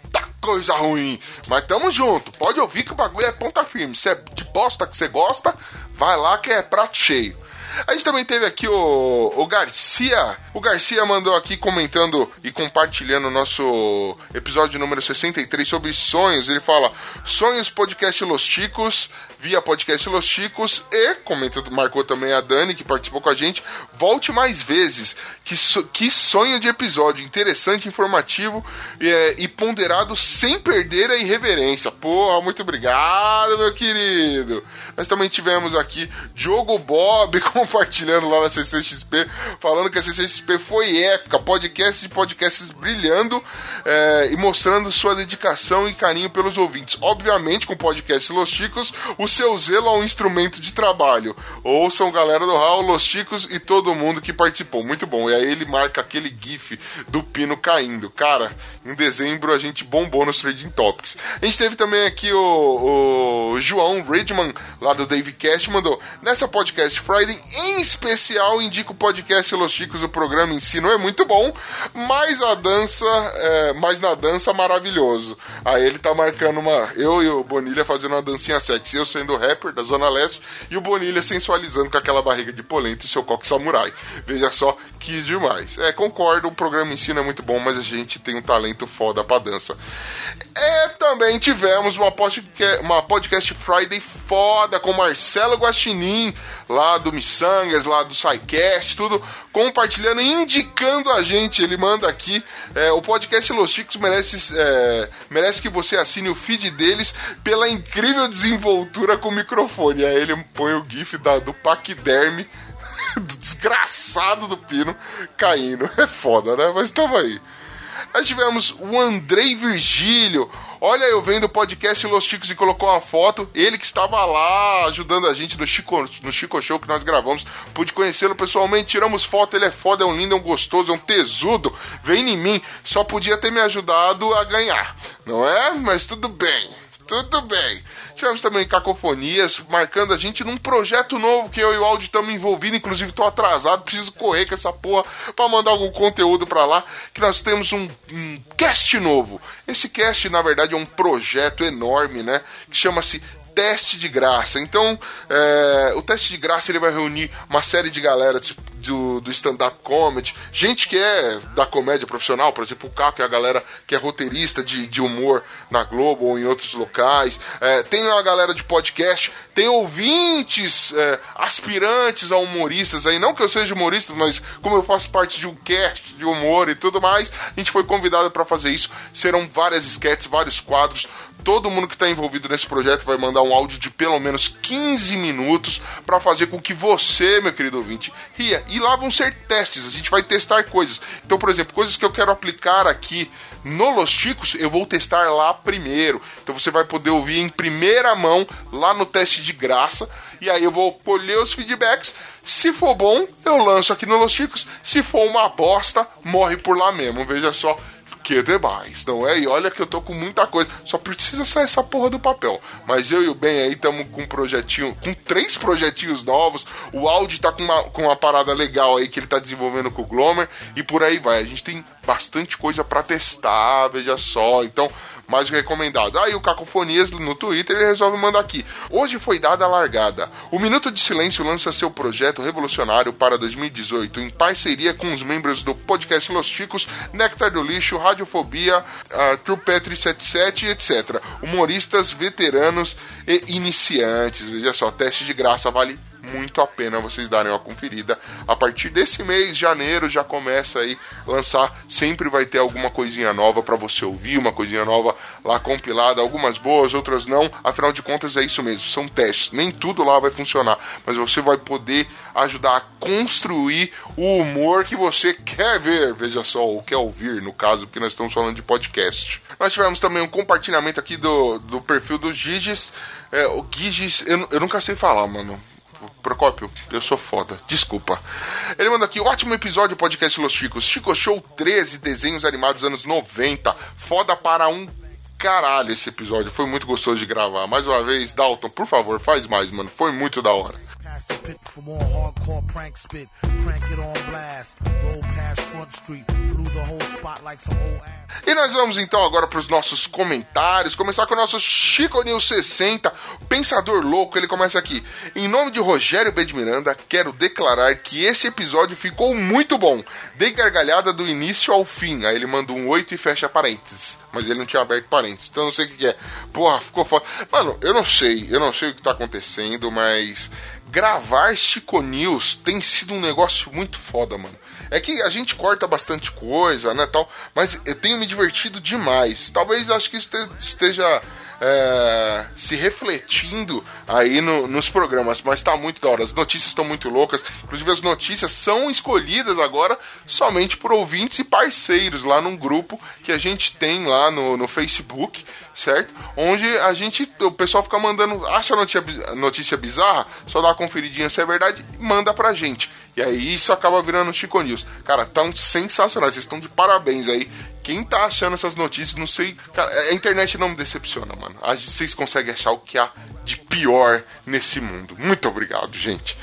Puta coisa ruim. Mas tamo junto. Pode ouvir que o bagulho é ponta firme. Se é de bosta que você gosta, vai lá que é prato cheio. A gente também teve aqui o, o Garcia. O Garcia mandou aqui comentando e compartilhando o nosso episódio número 63 sobre sonhos. Ele fala: Sonhos Podcast Los Chicos via podcast Los Chicos e, comenta, marcou também a Dani, que participou com a gente, volte mais vezes. Que, so, que sonho de episódio, interessante, informativo e ponderado sem perder a irreverência. Porra, muito obrigado, meu querido. Nós também tivemos aqui Diogo Bob compartilhando lá na CCXP, falando que a CCXP foi épica, podcasts e podcasts brilhando é, e mostrando sua dedicação e carinho pelos ouvintes. Obviamente, com o podcast Los Chicos, o seu zelo ao instrumento de trabalho. Ouçam, galera do Raul, Los Chicos e todo mundo que participou. Muito bom. E aí ele marca aquele gif do pino caindo. Cara, em dezembro a gente bombou nos Trading Topics. A gente teve também aqui o, o João Redman, lá do Dave Cash, mandou. Nessa podcast Friday, em especial, indico o podcast Los Chicos. O programa em si não é muito bom, mas a dança, é, mas na dança maravilhoso. Aí ele tá marcando uma. Eu e o Bonilha fazendo uma dancinha sexy. Eu sendo rapper da Zona Leste e o Bonilha sensualizando com aquela barriga de polenta e seu coque samurai. Veja só que demais. É, concordo, o programa em si não é muito bom, mas a gente tem um talento foda pra dança. É, também tivemos uma podcast, uma podcast Friday foda com Marcelo Guaxinim, lá do Lá do SciCast, tudo compartilhando e indicando a gente. Ele manda aqui, é, o podcast Los Chicos merece, é, merece que você assine o feed deles pela incrível desenvoltura com o microfone. Aí ele põe o gif da, do paquiderme do desgraçado do Pino caindo. É foda, né? Mas tamo aí. Nós tivemos o Andrei Virgílio. Olha, eu vendo o podcast Los Chicos e colocou uma foto. Ele que estava lá ajudando a gente no Chico, no Chico Show que nós gravamos. Pude conhecê-lo pessoalmente, tiramos foto. Ele é foda, é um lindo, é um gostoso, é um tesudo. Vem em mim. Só podia ter me ajudado a ganhar, não é? Mas tudo bem. Tudo bem. Tivemos também cacofonias, marcando a gente num projeto novo que eu e o Audi estamos envolvidos. Inclusive, tô atrasado, preciso correr com essa porra para mandar algum conteúdo para lá. Que nós temos um, um cast novo. Esse cast, na verdade, é um projeto enorme, né? Que chama-se teste de graça. Então, é, o teste de graça ele vai reunir uma série de galera do, do stand-up comedy, gente que é da comédia profissional, por exemplo, o Caco é a galera que é roteirista de, de humor na Globo ou em outros locais. É, tem uma galera de podcast, tem ouvintes é, aspirantes a humoristas aí. Não que eu seja humorista, mas como eu faço parte de um cast de humor e tudo mais, a gente foi convidado para fazer isso. Serão várias sketches, vários quadros todo mundo que está envolvido nesse projeto vai mandar um áudio de pelo menos 15 minutos para fazer com que você, meu querido ouvinte, ria. E lá vão ser testes, a gente vai testar coisas. Então, por exemplo, coisas que eu quero aplicar aqui no Los Chicos, eu vou testar lá primeiro. Então você vai poder ouvir em primeira mão lá no teste de graça. E aí eu vou colher os feedbacks. Se for bom, eu lanço aqui no Los Chicos. Se for uma bosta, morre por lá mesmo. Veja só que demais, não é? E olha que eu tô com muita coisa, só precisa sair essa porra do papel. Mas eu e o Ben aí estamos com um projetinho, com três projetinhos novos. O Audi tá com uma, com uma parada legal aí que ele tá desenvolvendo com o Glomer e por aí vai. A gente tem bastante coisa para testar, veja só. Então, mais recomendado. Aí o Cacofonias no Twitter ele resolve mandar aqui. Hoje foi dada a largada. O Minuto de Silêncio lança seu projeto revolucionário para 2018 em parceria com os membros do podcast Los Chicos, Nectar do Lixo, Radiofobia, uh, True Petri 77, etc. Humoristas, veteranos e iniciantes. Veja só, teste de graça vale muito a pena vocês darem uma conferida. A partir desse mês, janeiro, já começa aí lançar. Sempre vai ter alguma coisinha nova para você ouvir, uma coisinha nova lá compilada, algumas boas, outras não. Afinal de contas, é isso mesmo, são testes. Nem tudo lá vai funcionar, mas você vai poder ajudar a construir o humor que você quer ver, veja só, ou quer ouvir, no caso, porque nós estamos falando de podcast. Nós tivemos também um compartilhamento aqui do, do perfil do Giges. É, o Giges, eu, eu nunca sei falar, mano. Procópio, eu sou foda, desculpa. Ele manda aqui, ótimo episódio podcast Los Chicos. Chico Show 13, desenhos animados anos 90. Foda para um caralho esse episódio. Foi muito gostoso de gravar. Mais uma vez, Dalton, por favor, faz mais, mano. Foi muito da hora. E nós vamos então agora para os nossos comentários. Começar com o nosso Chico News 60, Pensador Louco. Ele começa aqui. Em nome de Rogério B. de Miranda, quero declarar que esse episódio ficou muito bom. Dei gargalhada do início ao fim. Aí ele manda um 8 e fecha parênteses. Mas ele não tinha aberto parênteses. Então não sei o que, que é. Porra, ficou foda. Mano, eu não sei. Eu não sei o que tá acontecendo, mas gravar Chico News tem sido um negócio muito foda, mano. É que a gente corta bastante coisa, né, tal, mas eu tenho me divertido demais. Talvez acho que esteja é, se refletindo aí no, nos programas, mas tá muito da hora. As notícias estão muito loucas, inclusive as notícias são escolhidas agora somente por ouvintes e parceiros lá num grupo que a gente tem lá no, no Facebook, certo? Onde a gente, o pessoal fica mandando, acha a notícia, notícia bizarra, só dá uma conferidinha se é verdade e manda pra gente. E aí isso acaba virando Chico News. Cara, tão sensacional, vocês estão de parabéns aí. Quem tá achando essas notícias, não sei. Cara, a internet não me decepciona, mano. Vocês conseguem achar o que há de pior nesse mundo. Muito obrigado, gente.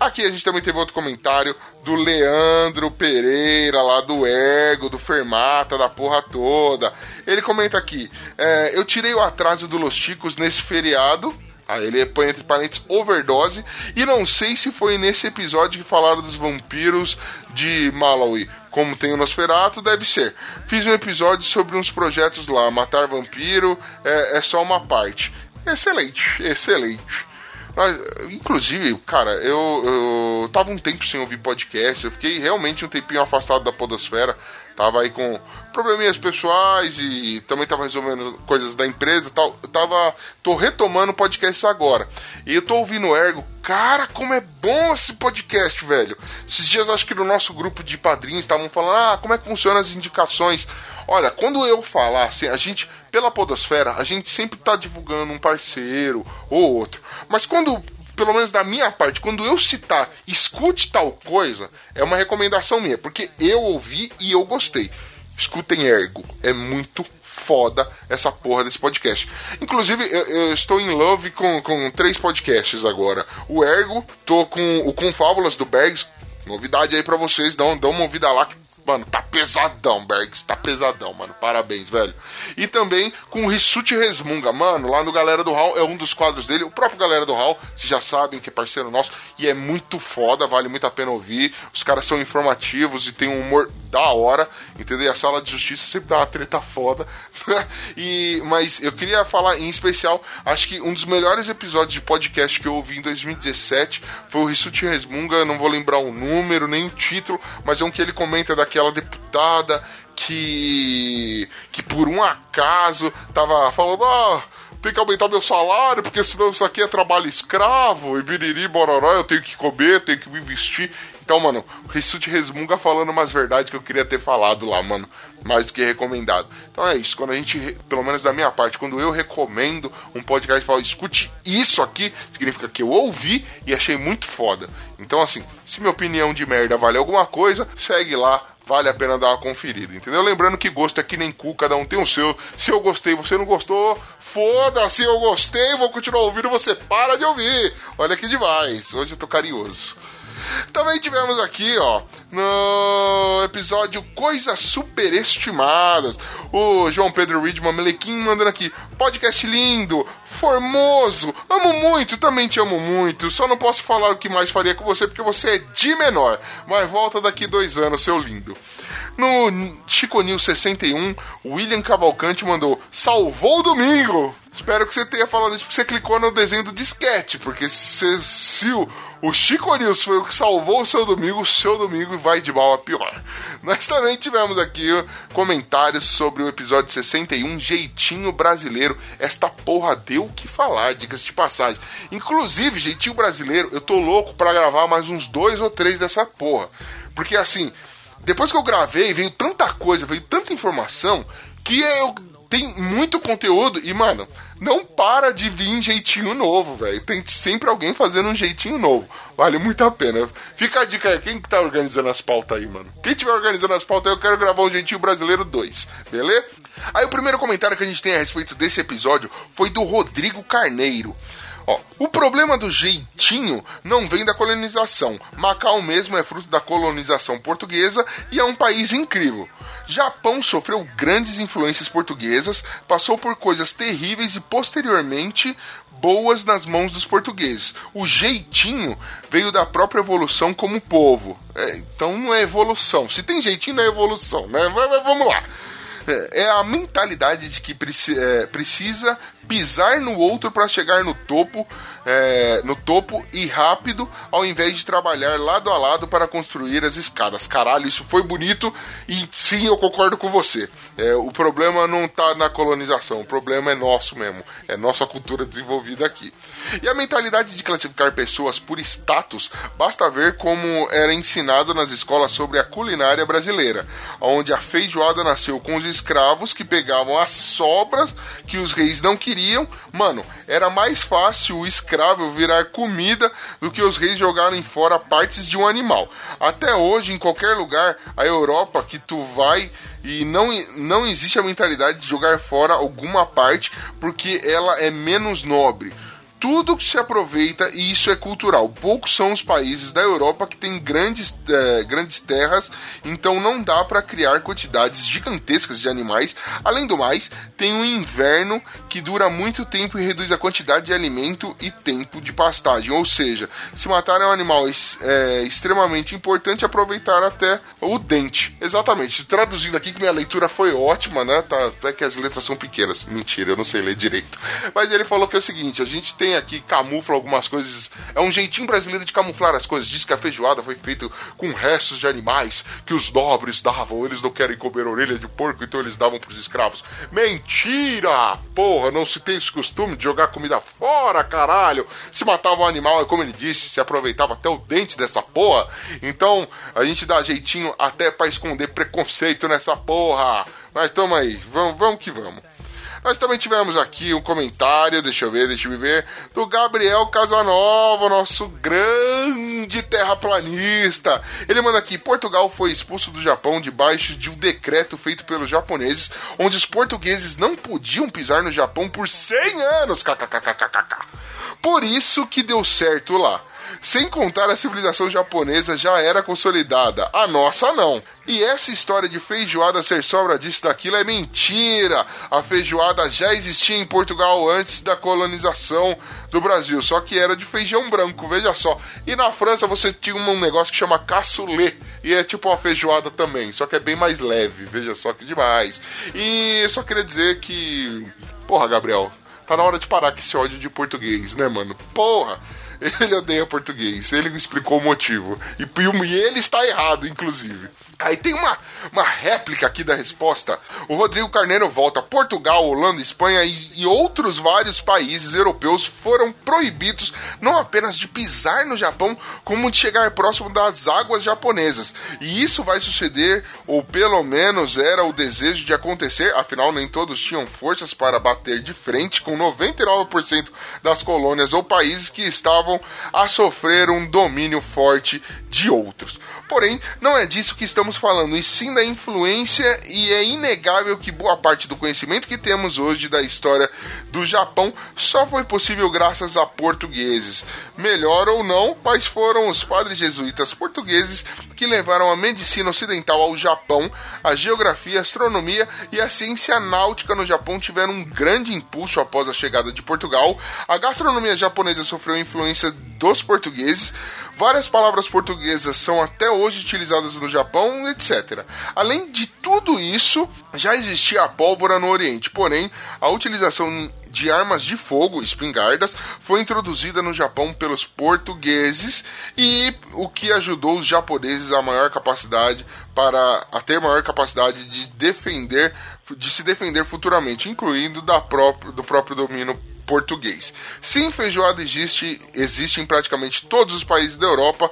Aqui a gente também teve outro comentário do Leandro Pereira, lá do Ego, do Fermata, da porra toda. Ele comenta aqui: é, Eu tirei o atraso do Los Chicos nesse feriado Aí ele põe entre parênteses overdose. E não sei se foi nesse episódio que falaram dos vampiros de Malawi. Como tem o Nosferatu, deve ser. Fiz um episódio sobre uns projetos lá. Matar vampiro é, é só uma parte. Excelente, excelente. Mas, inclusive, cara, eu, eu tava um tempo sem ouvir podcast. Eu fiquei realmente um tempinho afastado da Podosfera. Tava aí com probleminhas pessoais e também tava resolvendo coisas da empresa tal. Eu tava. tô retomando podcasts agora. E eu tô ouvindo o Ergo. Cara, como é bom esse podcast, velho. Esses dias acho que no nosso grupo de padrinhos estavam falando, ah, como é que funcionam as indicações. Olha, quando eu falar, assim, a gente, pela Podosfera, a gente sempre tá divulgando um parceiro ou outro. Mas quando pelo menos da minha parte, quando eu citar escute tal coisa, é uma recomendação minha, porque eu ouvi e eu gostei. Escutem Ergo, é muito foda essa porra desse podcast. Inclusive, eu, eu, estou em love com, com três podcasts agora. O Ergo, tô com o Confábulas do Bergs, novidade aí para vocês, dão, uma ouvida lá que Mano, tá pesadão, Bergs. Tá pesadão, mano. Parabéns, velho. E também com o Rissuti Resmunga. Mano, lá no Galera do Hall é um dos quadros dele. O próprio Galera do Hall, vocês já sabem que é parceiro nosso. E é muito foda, vale muito a pena ouvir. Os caras são informativos e tem um humor da hora. Entendeu? E a sala de justiça sempre dá uma treta foda. e, mas eu queria falar em especial, acho que um dos melhores episódios de podcast que eu ouvi em 2017 foi o Rissuti Resmunga. Não vou lembrar o número, nem o título, mas é um que ele comenta daqui aquela deputada que que por um acaso tava falando, ah, tem que aumentar meu salário, porque senão isso aqui é trabalho escravo, e biriri, bororó, eu tenho que comer, tenho que me vestir. Então, mano, o Rissuti Resmunga falando umas verdades que eu queria ter falado lá, mano. Mais do que recomendado. Então é isso. Quando a gente, pelo menos da minha parte, quando eu recomendo um podcast e falo, escute isso aqui, significa que eu ouvi e achei muito foda. Então, assim, se minha opinião de merda vale alguma coisa, segue lá, vale a pena dar uma conferida, entendeu? Lembrando que gosto é que nem cu, cada um tem o seu. Se eu gostei, você não gostou, foda-se, eu gostei, vou continuar ouvindo, você para de ouvir. Olha que demais, hoje eu tô carinhoso. Também tivemos aqui, ó, no episódio Coisas Superestimadas, o João Pedro Ridman Melequim mandando aqui, podcast lindo, formoso, amo muito, também te amo muito, só não posso falar o que mais faria com você porque você é de menor, mas volta daqui dois anos, seu lindo. No Chico News 61, William Cavalcante mandou: Salvou o domingo! Espero que você tenha falado isso porque você clicou no desenho do disquete, porque se, se o, o Chico News foi o que salvou o seu domingo, o seu domingo vai de mal a pior. Nós também tivemos aqui comentários sobre o episódio 61, Jeitinho Brasileiro. Esta porra deu o que falar, diga-se de passagem. Inclusive, Jeitinho Brasileiro, eu tô louco para gravar mais uns dois ou três dessa porra. Porque assim, depois que eu gravei, veio tanta coisa, veio tanta informação, que eu tem muito conteúdo e, mano, não para de vir jeitinho novo, velho. Tem sempre alguém fazendo um jeitinho novo. Vale muito a pena. Fica a dica aí, quem que tá organizando as pautas aí, mano? Quem tiver organizando as pautas aí, eu quero gravar um Jeitinho Brasileiro 2, beleza? Aí o primeiro comentário que a gente tem a respeito desse episódio foi do Rodrigo Carneiro. Ó, o problema do jeitinho não vem da colonização. Macau mesmo é fruto da colonização portuguesa e é um país incrível. Japão sofreu grandes influências portuguesas, passou por coisas terríveis e posteriormente boas nas mãos dos portugueses. O jeitinho veio da própria evolução como povo. É, então não é evolução. Se tem jeitinho, não é evolução, né? Vamos lá. É, é a mentalidade de que é, precisa pisar no outro para chegar no topo, é, no topo e rápido, ao invés de trabalhar lado a lado para construir as escadas. Caralho, isso foi bonito e sim, eu concordo com você. É, o problema não está na colonização, o problema é nosso mesmo, é nossa cultura desenvolvida aqui. E a mentalidade de classificar pessoas por status, basta ver como era ensinado nas escolas sobre a culinária brasileira, onde a feijoada nasceu com os escravos que pegavam as sobras que os reis não queriam queriam, mano, era mais fácil o escravo virar comida do que os reis jogarem fora partes de um animal. Até hoje, em qualquer lugar, a Europa que tu vai e não, não existe a mentalidade de jogar fora alguma parte porque ela é menos nobre tudo que se aproveita e isso é cultural. Poucos são os países da Europa que têm grandes, é, grandes terras, então não dá para criar quantidades gigantescas de animais. Além do mais, tem um inverno que dura muito tempo e reduz a quantidade de alimento e tempo de pastagem. Ou seja, se matar um animal é extremamente importante aproveitar até o dente. Exatamente. Traduzindo aqui que minha leitura foi ótima, né? Tá, até que as letras são pequenas. Mentira, eu não sei ler direito. Mas ele falou que é o seguinte: a gente tem tem aqui, camufla algumas coisas. É um jeitinho brasileiro de camuflar as coisas. Diz que a feijoada foi feita com restos de animais que os nobres davam. Eles não querem comer orelha de porco, então eles davam pros escravos. Mentira! Porra, não se tem esse costume de jogar comida fora, caralho. Se matava um animal, é como ele disse, se aproveitava até o dente dessa porra. Então, a gente dá jeitinho até para esconder preconceito nessa porra. Mas tamo aí, vamos, vamos que vamos. Nós também tivemos aqui um comentário, deixa eu ver, deixa eu ver, do Gabriel Casanova, nosso grande terraplanista. Ele manda aqui: Portugal foi expulso do Japão debaixo de um decreto feito pelos japoneses, onde os portugueses não podiam pisar no Japão por 100 anos. Por isso que deu certo lá. Sem contar a civilização japonesa já era consolidada, a nossa não. E essa história de feijoada ser sobra disso daquilo é mentira. A feijoada já existia em Portugal antes da colonização do Brasil, só que era de feijão branco, veja só. E na França você tinha um negócio que chama cassoulet, e é tipo uma feijoada também, só que é bem mais leve, veja só que demais. E eu só queria dizer que, porra, Gabriel, tá na hora de parar com esse ódio de português, né, mano? Porra! Ele odeia português. Ele me explicou o motivo. E, e ele está errado, inclusive. Aí tem uma, uma réplica aqui da resposta. O Rodrigo Carneiro volta. Portugal, Holanda, Espanha e, e, outros vários países europeus foram proibidos não apenas de pisar no Japão, como de chegar próximo das águas japonesas. E isso vai suceder, ou pelo menos era o desejo de acontecer, afinal nem todos tinham forças para bater de frente com 99% das colônias ou países que estavam a sofrer um domínio forte de outros. Porém, não é disso que estamos falando, e sim da influência, e é inegável que boa parte do conhecimento que temos hoje da história do Japão só foi possível graças a portugueses. Melhor ou não, mas foram os padres jesuítas portugueses que levaram a medicina ocidental ao Japão, a geografia, a astronomia e a ciência náutica no Japão tiveram um grande impulso após a chegada de Portugal. A gastronomia japonesa sofreu influência dos portugueses. Várias palavras portuguesas são até hoje utilizadas no Japão, etc. Além de tudo isso, já existia a pólvora no Oriente, porém, a utilização de armas de fogo, espingardas, foi introduzida no Japão pelos portugueses e o que ajudou os japoneses a maior capacidade para a ter maior capacidade de defender de se defender futuramente, incluindo da próprio, do próprio domínio português. Sim, feijoada existe, existe em praticamente todos os países da Europa,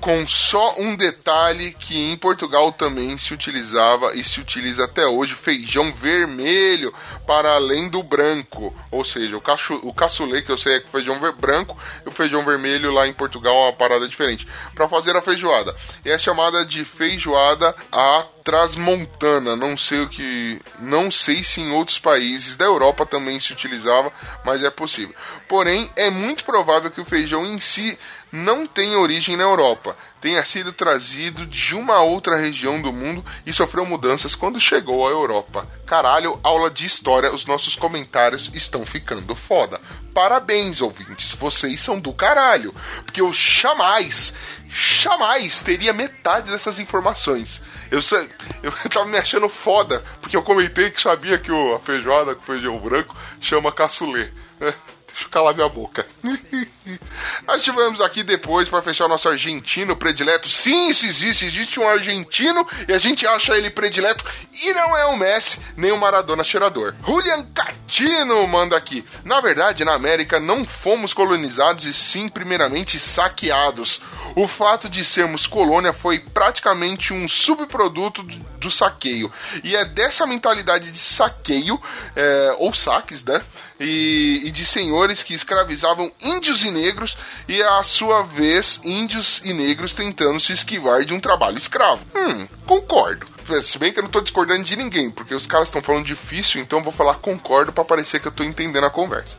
com só um detalhe que em Portugal também se utilizava e se utiliza até hoje feijão vermelho para além do branco, ou seja, o, cacho, o caçulê que eu sei é feijão branco e o feijão vermelho lá em Portugal é uma parada diferente para fazer a feijoada. E é chamada de feijoada a transmontana, não sei o que, não sei se em outros países da Europa também se utilizava, mas é possível. Porém, é muito provável que o feijão em si não tem origem na Europa, tenha sido trazido de uma outra região do mundo e sofreu mudanças quando chegou à Europa. Caralho, aula de história, os nossos comentários estão ficando foda. Parabéns, ouvintes, vocês são do caralho, porque eu jamais, jamais teria metade dessas informações. Eu, eu tava me achando foda, porque eu comentei que sabia que a feijoada com feijão branco chama caçulê. Deixa eu calar minha boca. Nós tivemos aqui depois, para fechar o nosso argentino predileto. Sim, isso existe. Existe um argentino e a gente acha ele predileto. E não é o Messi, nem o Maradona cheirador. Julian Catino manda aqui. Na verdade, na América não fomos colonizados e sim, primeiramente, saqueados. O fato de sermos colônia foi praticamente um subproduto do saqueio. E é dessa mentalidade de saqueio, é, ou saques, né? E, e, de senhores que escravizavam índios e negros e, à sua vez, índios e negros tentando se esquivar de um trabalho escravo. Hum, concordo. Se bem que eu não estou discordando de ninguém, porque os caras estão falando difícil, então vou falar concordo para parecer que eu estou entendendo a conversa.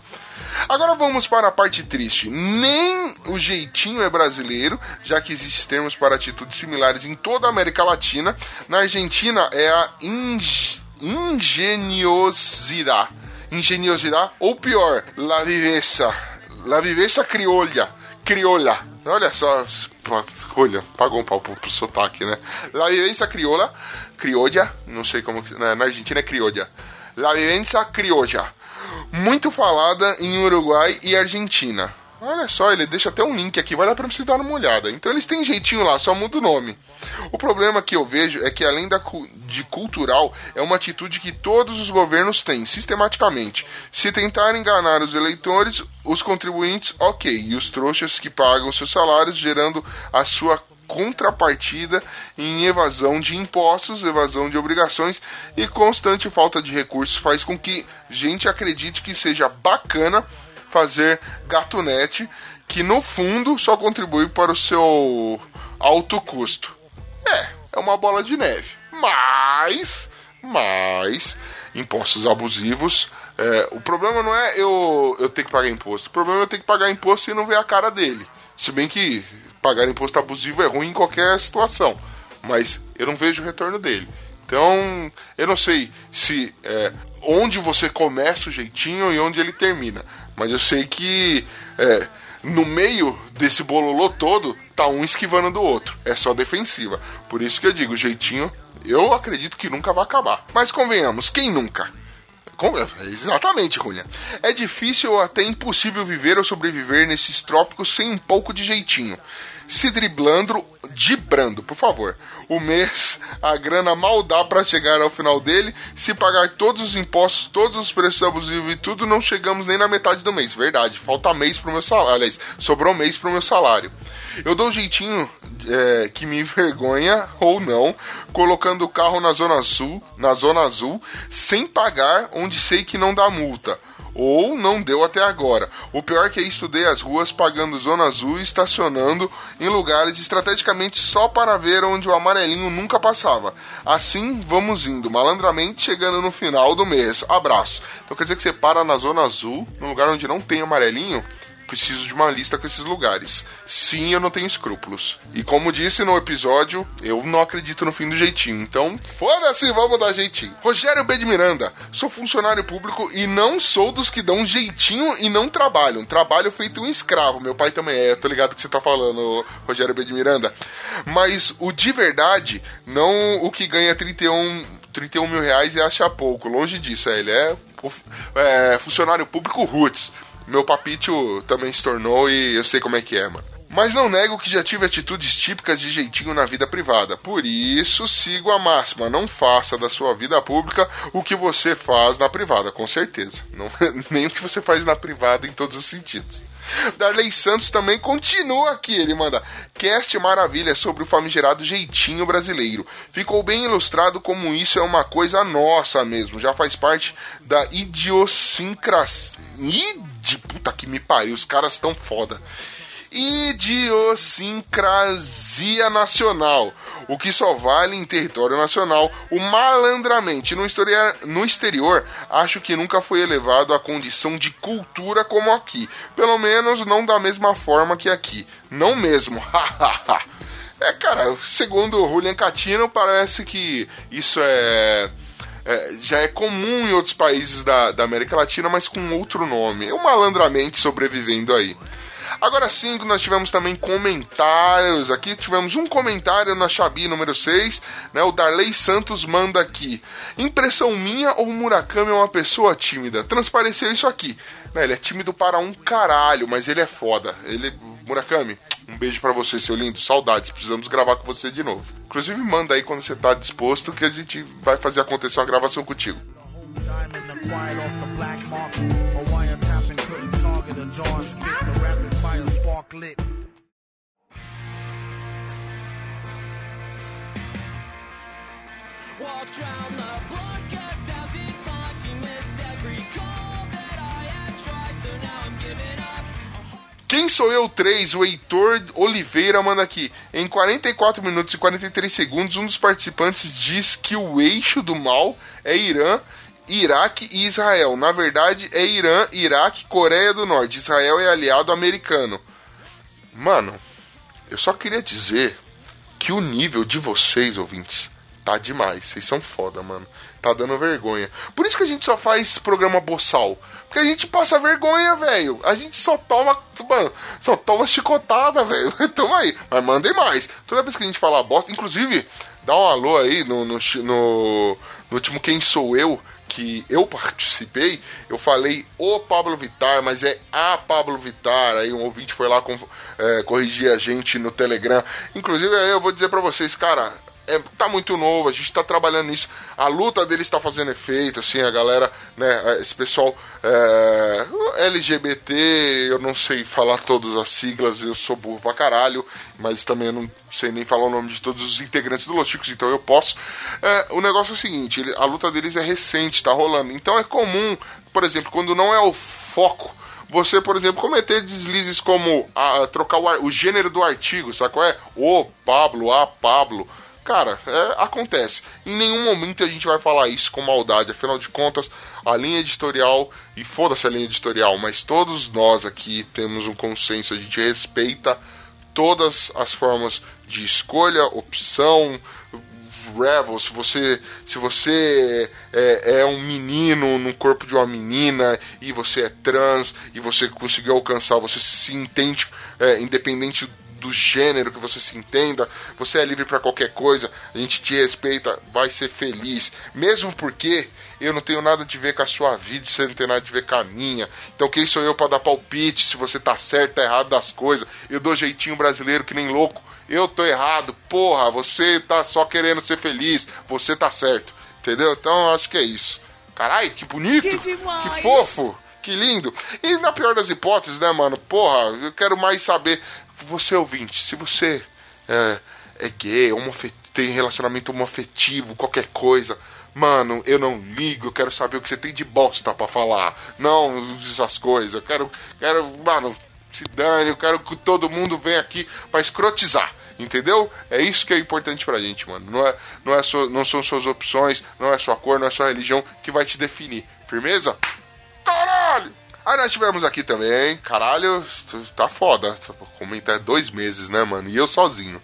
Agora vamos para a parte triste. Nem o jeitinho é brasileiro, já que existem termos para atitudes similares em toda a América Latina. Na Argentina é a ingeniosidade engenhosidade, ou pior, la viveza, la viveza criolha, crioula. Olha só, olha, pagou um pau pro, pro sotaque, né? La viveza crioula, criolla, não sei como, na, na Argentina é criolla. La viveza criolla, muito falada em Uruguai e Argentina. Olha só, ele deixa até um link aqui, vai lá para vocês dar uma olhada. Então eles têm jeitinho lá, só muda o nome. O problema que eu vejo é que além da, de cultural, é uma atitude que todos os governos têm, sistematicamente. Se tentar enganar os eleitores, os contribuintes, ok, e os trouxas que pagam seus salários, gerando a sua contrapartida em evasão de impostos, evasão de obrigações e constante falta de recursos faz com que gente acredite que seja bacana fazer gatunete que no fundo só contribui para o seu alto custo. É, é uma bola de neve. Mas, mas, impostos abusivos. É, o problema não é eu, eu ter que pagar imposto. O problema é eu ter que pagar imposto e não ver a cara dele. Se bem que pagar imposto abusivo é ruim em qualquer situação. Mas eu não vejo o retorno dele. Então, eu não sei se é, onde você começa o jeitinho e onde ele termina. Mas eu sei que é, no meio desse bololô todo tá um esquivando do outro. É só defensiva. Por isso que eu digo, jeitinho, eu acredito que nunca vai acabar. Mas convenhamos, quem nunca? Exatamente, Cunha. É difícil ou até impossível viver ou sobreviver nesses trópicos sem um pouco de jeitinho se driblando, dibrando, por favor. O mês, a grana mal dá para chegar ao final dele. Se pagar todos os impostos, todos os preços abusivos e tudo, não chegamos nem na metade do mês. Verdade, falta mês pro meu salário. Aliás, sobrou mês pro meu salário. Eu dou um jeitinho é, que me envergonha ou não, colocando o carro na zona sul, na zona azul, sem pagar, onde sei que não dá multa Ou não deu até agora. O pior é que estudei as ruas pagando zona azul e estacionando em lugares estrategicamente só para ver onde o amarelinho nunca passava. Assim vamos indo, malandramente chegando no final do mês. Abraço. Então quer dizer que você para na zona azul, num lugar onde não tem amarelinho? Preciso de uma lista com esses lugares. Sim, eu não tenho escrúpulos. E como disse no episódio, eu não acredito no fim do jeitinho. Então, foda-se, vamos dar jeitinho. Rogério B. de Miranda, sou funcionário público e não sou dos que dão jeitinho e não trabalham. Trabalho feito um escravo. Meu pai também é, tô ligado que você tá falando, Rogério B. de Miranda. Mas o de verdade, não o que ganha 31, 31 mil reais e acha pouco. Longe disso, é, ele é, é funcionário público roots. Meu papito também se tornou e eu sei como é que é, mano. Mas não nego que já tive atitudes típicas de jeitinho na vida privada. Por isso, sigo a máxima: não faça da sua vida pública o que você faz na privada, com certeza. Não, nem o que você faz na privada em todos os sentidos. Darley Santos também continua aqui. Ele manda cast maravilha sobre o famigerado jeitinho brasileiro. Ficou bem ilustrado como isso é uma coisa nossa mesmo. Já faz parte da idiosincrasia. Id... Puta que me pariu, os caras tão foda idiosincrasia nacional, o que só vale em território nacional. O malandramente no exterior, no exterior acho que nunca foi elevado à condição de cultura como aqui, pelo menos não da mesma forma que aqui. Não mesmo, É, cara, segundo o Julian Catino, parece que isso é é, já é comum em outros países da, da América Latina, mas com outro nome. É um malandramente sobrevivendo aí. Agora sim, nós tivemos também comentários. Aqui tivemos um comentário na Xabi número 6, né? O Darley Santos manda aqui. Impressão minha ou o Murakami é uma pessoa tímida? Transpareceu isso aqui. Né, ele é tímido para um caralho, mas ele é foda. Ele. Murakami, um beijo para você, seu lindo. Saudades, precisamos gravar com você de novo. Inclusive, manda aí quando você tá disposto que a gente vai fazer acontecer uma gravação contigo. Walked the block Quem sou eu 3? O Heitor Oliveira manda aqui. Em 44 minutos e 43 segundos, um dos participantes diz que o eixo do mal é Irã Iraque e Israel. Na verdade, é Irã, Iraque, Coreia do Norte. Israel é aliado americano. Mano, eu só queria dizer que o nível de vocês, ouvintes, tá demais. Vocês são foda, mano. Tá dando vergonha. Por isso que a gente só faz programa boçal. Porque a gente passa vergonha, velho. A gente só toma. Mano, só toma chicotada, velho. Tamo aí. Mas mandem mais. Toda vez que a gente fala bosta, inclusive, dá um alô aí no, no, no, no último Quem Sou Eu que eu participei, eu falei o Pablo Vitar, mas é a Pablo Vitar. Aí um ouvinte foi lá com, é, corrigir a gente no Telegram. Inclusive, aí eu vou dizer para vocês, cara, é, tá muito novo, a gente tá trabalhando nisso. A luta deles está fazendo efeito, assim, a galera, né, esse pessoal é, LGBT, eu não sei falar todas as siglas, eu sou burro pra caralho, mas também eu não sei nem falar o nome de todos os integrantes do Los Chicos, então eu posso. É, o negócio é o seguinte, ele, a luta deles é recente, tá rolando, então é comum, por exemplo, quando não é o foco você, por exemplo, cometer deslizes como a, trocar o, o, gênero do artigo, sabe qual é? O Pablo, a Pablo. Cara, é, acontece. Em nenhum momento a gente vai falar isso com maldade. Afinal de contas, a linha editorial, e foda-se a linha editorial, mas todos nós aqui temos um consenso, a gente respeita todas as formas de escolha, opção, Revel, se você, se você é, é, um menino no corpo de uma menina e você é trans e você conseguiu alcançar, você se entende é, independente do gênero que você se entenda, você é livre para qualquer coisa, a gente te respeita, vai ser feliz, mesmo porque eu não tenho nada de ver com a sua vida, você não tem nada de ver com a minha. Então quem sou eu para dar palpite se você tá certo, tá errado das coisas? Eu dou jeitinho brasileiro que nem louco. Eu tô errado, porra, você tá só querendo ser feliz, você tá certo. Entendeu? Então acho que é isso. Carai, que bonito, que, que fofo, que lindo. E na pior das hipóteses, né, mano? Porra, eu quero mais saber você ouvinte, se você é, é gay, tem relacionamento homoafetivo, qualquer coisa, Mano, eu não ligo, eu quero saber o que você tem de bosta pra falar. Não essas coisas. Eu quero, quero, mano, se dane, eu quero que todo mundo venha aqui pra escrotizar. Entendeu? É isso que é importante pra gente, mano. Não, é, não, é sua, não são suas opções, não é sua cor, não é sua religião que vai te definir. Firmeza? Caralho! Aí nós tivemos aqui também, caralho, tá foda. Comentar dois meses, né, mano? E eu sozinho.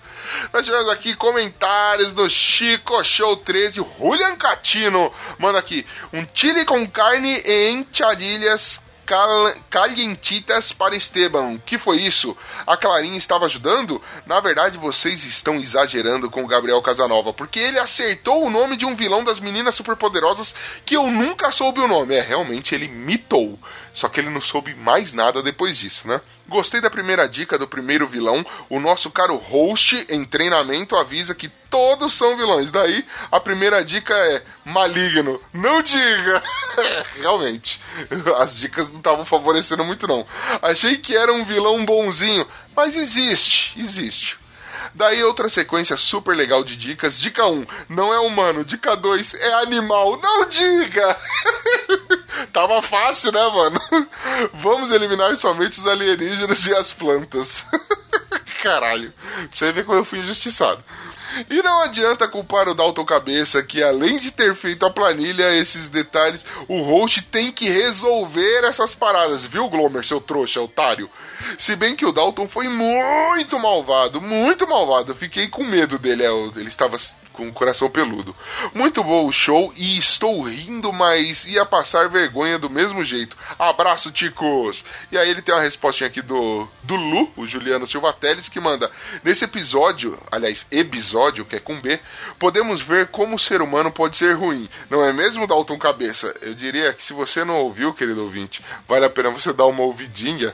Nós tivemos aqui comentários do Chico Show 13, Julian Catino. Manda aqui, um chile com carne e enchadilhas cal calientitas para Esteban. Que foi isso? A Clarinha estava ajudando? Na verdade, vocês estão exagerando com o Gabriel Casanova, porque ele acertou o nome de um vilão das meninas superpoderosas que eu nunca soube o nome. É, realmente ele mitou. Só que ele não soube mais nada depois disso, né? Gostei da primeira dica do primeiro vilão. O nosso caro host em treinamento avisa que todos são vilões. Daí a primeira dica é maligno. Não diga! Realmente, as dicas não estavam favorecendo muito, não. Achei que era um vilão bonzinho, mas existe, existe. Daí outra sequência super legal de dicas. Dica 1, não é humano. Dica 2, é animal. Não diga! Tava fácil, né, mano? Vamos eliminar somente os alienígenas e as plantas. Caralho. Pra você ver como eu fui injustiçado. E não adianta culpar o Dalton Cabeça, que além de ter feito a planilha, esses detalhes, o host tem que resolver essas paradas, viu, Glomer, seu trouxa, otário? Se bem que o Dalton foi muito malvado, muito malvado. Fiquei com medo dele, é, ele estava com o coração peludo. Muito bom o show e estou rindo, mas ia passar vergonha do mesmo jeito. Abraço, ticos! E aí ele tem uma respostinha aqui do, do Lu, o Juliano Silva Teles, que manda: Nesse episódio, aliás, episódio, que é com B, podemos ver como o ser humano pode ser ruim. Não é mesmo, Dalton Cabeça? Eu diria que se você não ouviu, querido ouvinte, vale a pena você dar uma ouvidinha,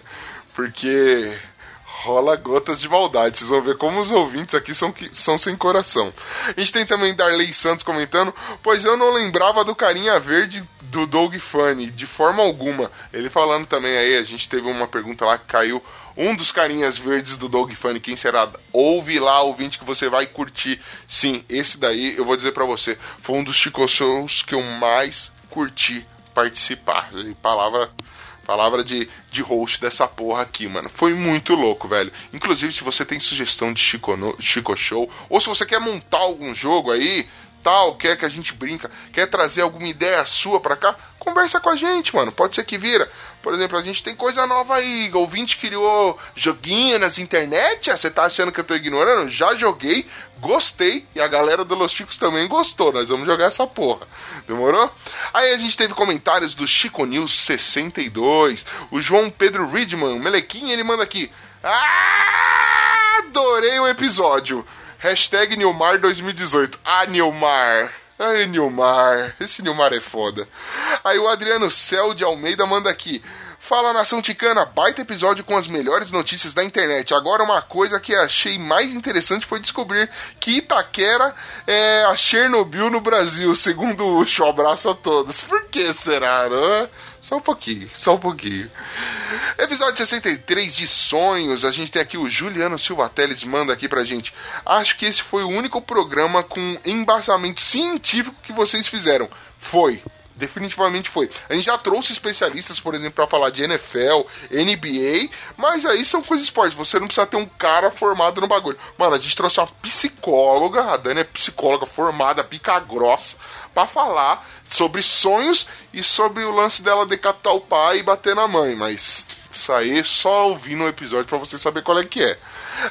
porque rola gotas de maldade. Vocês vão ver como os ouvintes aqui são, são sem coração. A gente tem também Darley Santos comentando, pois eu não lembrava do carinha verde do Doug Funny, de forma alguma. Ele falando também aí, a gente teve uma pergunta lá que caiu. Um dos carinhas verdes do Doug Funny, quem será? Ouve lá, ouvinte, que você vai curtir. Sim, esse daí, eu vou dizer para você, foi um dos Chico Shows que eu mais curti participar. Palavra Palavra de, de host dessa porra aqui, mano. Foi muito louco, velho. Inclusive, se você tem sugestão de Chico, no, Chico Show, ou se você quer montar algum jogo aí, tal, quer que a gente brinca, quer trazer alguma ideia sua pra cá, conversa com a gente, mano. Pode ser que vira. Por exemplo, a gente tem coisa nova aí. O ouvinte criou joguinho nas internet. Ah, você tá achando que eu tô ignorando? Já joguei, gostei. E a galera do Los Chicos também gostou. Nós vamos jogar essa porra. Demorou? Aí a gente teve comentários do Chico News 62. O João Pedro Ridman, Melequinho, ele manda aqui. Ah, adorei o episódio. Hashtag Nilmar 2018. Ah, Nilmar. Ai, Nilmar. Esse Nilmar é foda. Aí o Adriano Céu de Almeida manda aqui. Fala nação ticana, baita episódio com as melhores notícias da internet. Agora, uma coisa que achei mais interessante foi descobrir que Itaquera é a Chernobyl no Brasil, segundo o Ucho. Abraço a todos. Por que será, não? Só um pouquinho, só um pouquinho. Episódio 63 de Sonhos. A gente tem aqui o Juliano Silva Teles manda aqui pra gente. Acho que esse foi o único programa com embasamento científico que vocês fizeram. Foi. Definitivamente foi. A gente já trouxe especialistas, por exemplo, para falar de NFL, NBA, mas aí são coisas esportes. Você não precisa ter um cara formado no bagulho. Mano, a gente trouxe uma psicóloga, a Dani é psicóloga formada, pica grossa, para falar sobre sonhos e sobre o lance dela decapitar o pai e bater na mãe. Mas isso aí só ouvindo o episódio para você saber qual é que é.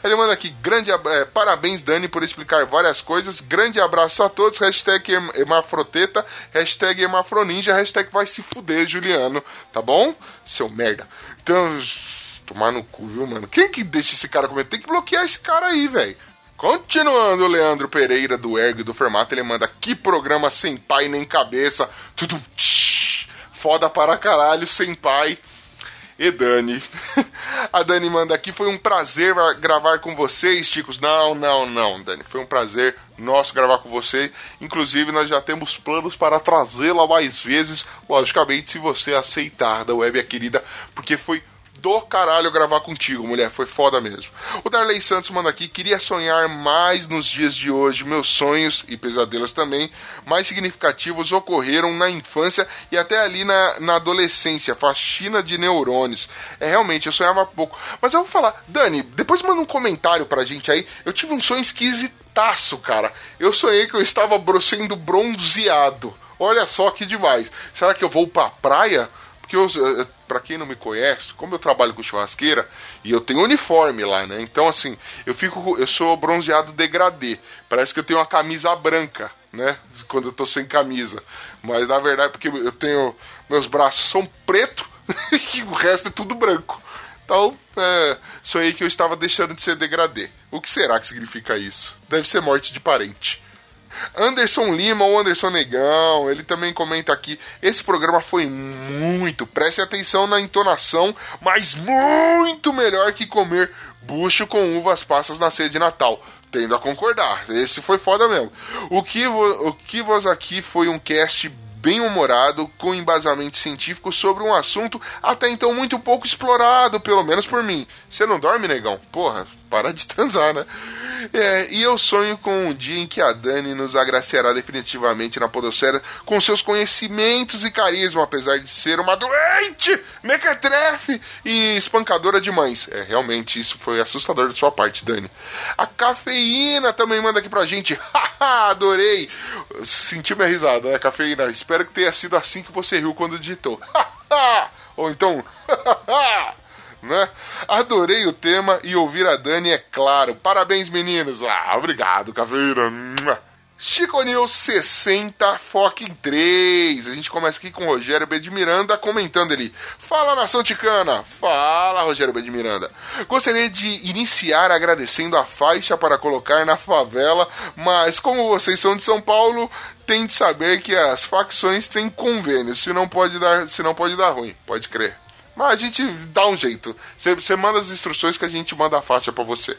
Ele manda aqui, grande é, parabéns Dani por explicar várias coisas, grande abraço a todos, hashtag Hermafroteta, hashtag Hermafroninja, hashtag vai se fuder Juliano, tá bom? Seu merda. Então, tomar no cu, viu, mano? Quem que deixa esse cara comer? Tem que bloquear esse cara aí, velho. Continuando, Leandro Pereira do Ergo e do Formato, ele manda que programa sem pai nem cabeça, tudo foda para caralho, sem pai e Dani. A Dani manda aqui, foi um prazer gravar com vocês, Ticos. Não, não, não, Dani. Foi um prazer nosso gravar com você. Inclusive, nós já temos planos para trazê-la mais vezes, logicamente, se você aceitar da Web, a querida, porque foi do caralho gravar contigo, mulher. Foi foda mesmo. O Darley Santos manda aqui: queria sonhar mais nos dias de hoje. Meus sonhos e pesadelos também, mais significativos, ocorreram na infância e até ali na, na adolescência. Faxina de neurônios. É realmente, eu sonhava pouco. Mas eu vou falar, Dani, depois manda um comentário pra gente aí. Eu tive um sonho esquisitaço, cara. Eu sonhei que eu estava sendo bronzeado. Olha só que demais. Será que eu vou pra praia? Porque eu, eh, para quem não me conhece, como eu trabalho com churrasqueira e eu tenho uniforme lá, né? Então assim, eu fico eu sou bronzeado degradê. Parece que eu tenho uma camisa branca, né? Quando eu tô sem camisa. Mas na verdade porque eu tenho meus braços são preto e o resto é tudo branco. Então, é, sonhei que eu estava deixando de ser degradê. O que será que significa isso? Deve ser morte de parente. Anderson Lima, ou Anderson Negão, ele também comenta aqui: esse programa foi muito, preste atenção na entonação, mas muito melhor que comer bucho com uvas passas na ceia de Natal. Tendo a concordar, esse foi foda mesmo. O que, o que vos aqui foi um cast bem humorado, com embasamento científico sobre um assunto até então muito pouco explorado, pelo menos por mim. Você não dorme, negão? Porra, para de transar, né? É, e eu sonho com um dia em que a Dani nos agraciará definitivamente na Podosfera com seus conhecimentos e carisma, apesar de ser uma doente, mequetrefe e espancadora de mães. É, realmente, isso foi assustador da sua parte, Dani. A cafeína também manda aqui pra gente. Haha, adorei. Senti minha risada, né, cafeína? Espero que tenha sido assim que você riu quando digitou. Ou então, né? Adorei o tema e ouvir a Dani, é claro. Parabéns, meninos. Ah, obrigado, Caveira. Chico News 60, Foque 3. A gente começa aqui com o Rogério B. de Miranda comentando ele. Fala nação ticana! Fala, Rogério B. de Miranda. Gostaria de iniciar agradecendo a faixa para colocar na favela, mas como vocês são de São Paulo, tem de saber que as facções têm convênio, se não pode dar, se não pode dar ruim, pode crer. Mas a gente dá um jeito. Você manda as instruções que a gente manda a faixa para você.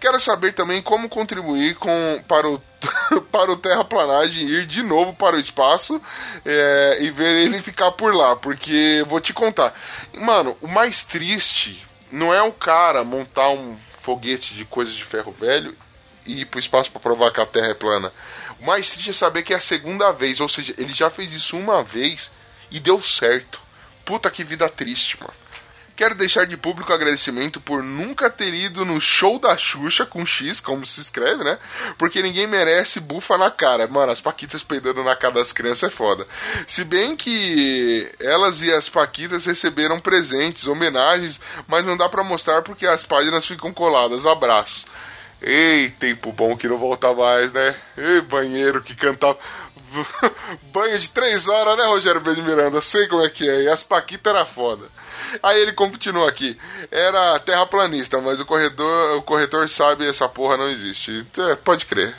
Quero saber também como contribuir com, para, o, para o terraplanagem ir de novo para o espaço é, e ver ele ficar por lá. Porque vou te contar. Mano, o mais triste não é o cara montar um foguete de coisas de ferro velho e ir para o espaço para provar que a Terra é plana. O mais triste é saber que é a segunda vez. Ou seja, ele já fez isso uma vez e deu certo. Puta que vida triste, mano. Quero deixar de público agradecimento por nunca ter ido no show da Xuxa com X, como se escreve, né? Porque ninguém merece bufa na cara. Mano, as Paquitas peidando na cara das crianças é foda. Se bem que elas e as Paquitas receberam presentes, homenagens, mas não dá para mostrar porque as páginas ficam coladas. Abraços. Ei, tempo bom que não volta mais, né? Ei, banheiro que cantava. Banho de três horas, né, Rogério Ben Miranda? Sei como é que é. E as Paquitas era foda. Aí ele continua aqui. Era terraplanista, mas o corredor, o corretor sabe essa porra não existe. É, pode crer.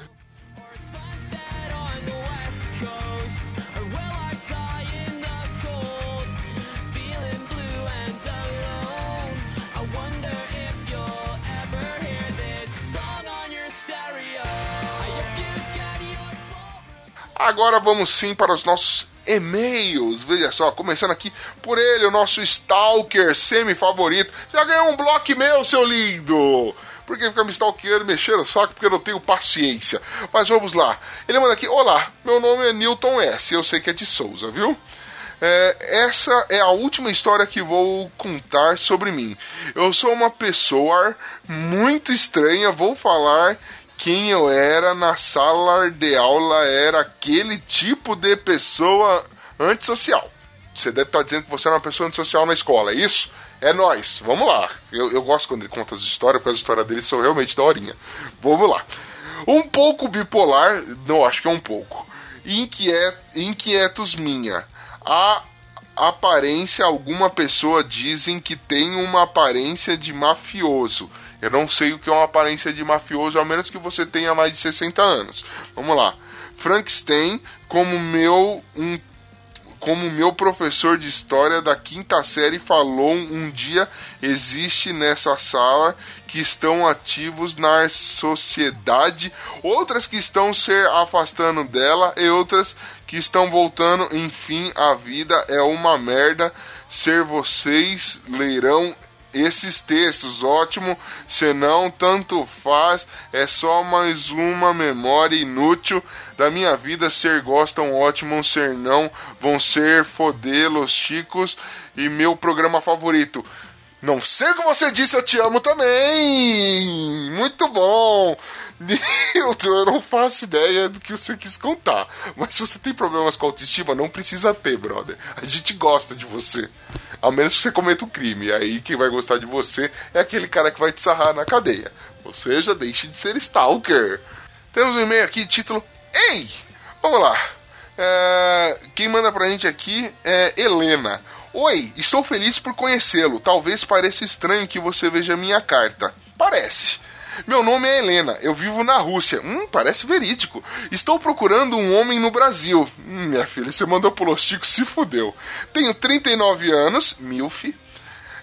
Agora vamos sim para os nossos e-mails. Veja só, começando aqui por ele, o nosso Stalker semi-favorito. Já ganhou um bloco meu, seu lindo! Porque fica me stalkeando, mexendo o saco, porque eu não tenho paciência. Mas vamos lá. Ele manda aqui: Olá, meu nome é Newton S. Eu sei que é de Souza, viu? É, essa é a última história que vou contar sobre mim. Eu sou uma pessoa muito estranha, vou falar quem eu era na sala de aula era aquele tipo de pessoa antissocial. Você deve estar dizendo que você era uma pessoa antissocial na escola, é isso? É nós. Vamos lá. Eu, eu gosto quando ele conta as histórias, porque as histórias dele são realmente daorinha. Vamos lá. Um pouco bipolar, não acho que é um pouco. Inquiet, inquietos minha. A aparência, alguma pessoa dizem que tem uma aparência de mafioso. Eu não sei o que é uma aparência de mafioso, a menos que você tenha mais de 60 anos. Vamos lá. Frankenstein, como meu um como meu professor de história da quinta série falou um dia, existe nessa sala que estão ativos na sociedade, outras que estão se afastando dela e outras que estão voltando. Enfim, a vida é uma merda ser vocês lerão esses textos. Ótimo, senão tanto faz, é só mais uma memória inútil da minha vida. Ser gostam, ótimo, ser não, vão ser fodelos chicos e meu programa favorito. Não sei o que você disse, eu te amo também! Muito bom! Nilton, eu não faço ideia do que você quis contar. Mas se você tem problemas com autoestima, não precisa ter, brother. A gente gosta de você. A menos que você cometa um crime. Aí quem vai gostar de você é aquele cara que vai te sarrar na cadeia. Ou seja, deixe de ser stalker. Temos um e-mail aqui, título Ei! Vamos lá. É... Quem manda pra gente aqui é Helena. Oi, estou feliz por conhecê-lo. Talvez pareça estranho que você veja minha carta. Parece. Meu nome é Helena, eu vivo na Rússia. Hum, parece verídico. Estou procurando um homem no Brasil. Hum, minha filha, você mandou pro Lostico, se fudeu. Tenho 39 anos, milf.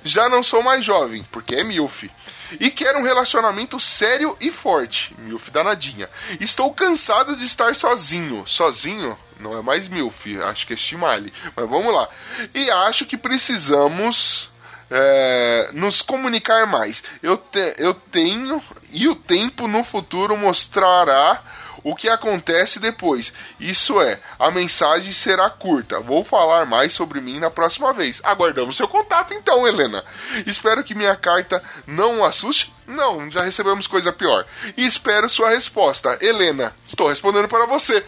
Já não sou mais jovem, porque é milf. E quero um relacionamento sério e forte. Milf danadinha. Estou cansado de estar sozinho. Sozinho? Não é mais Milf, acho que é Shimali. Mas vamos lá. E acho que precisamos é, nos comunicar mais. Eu, te, eu tenho e o tempo no futuro mostrará o que acontece depois. Isso é, a mensagem será curta. Vou falar mais sobre mim na próxima vez. Aguardamos seu contato então, Helena. Espero que minha carta não o assuste. Não, já recebemos coisa pior. E espero sua resposta. Helena, estou respondendo para você.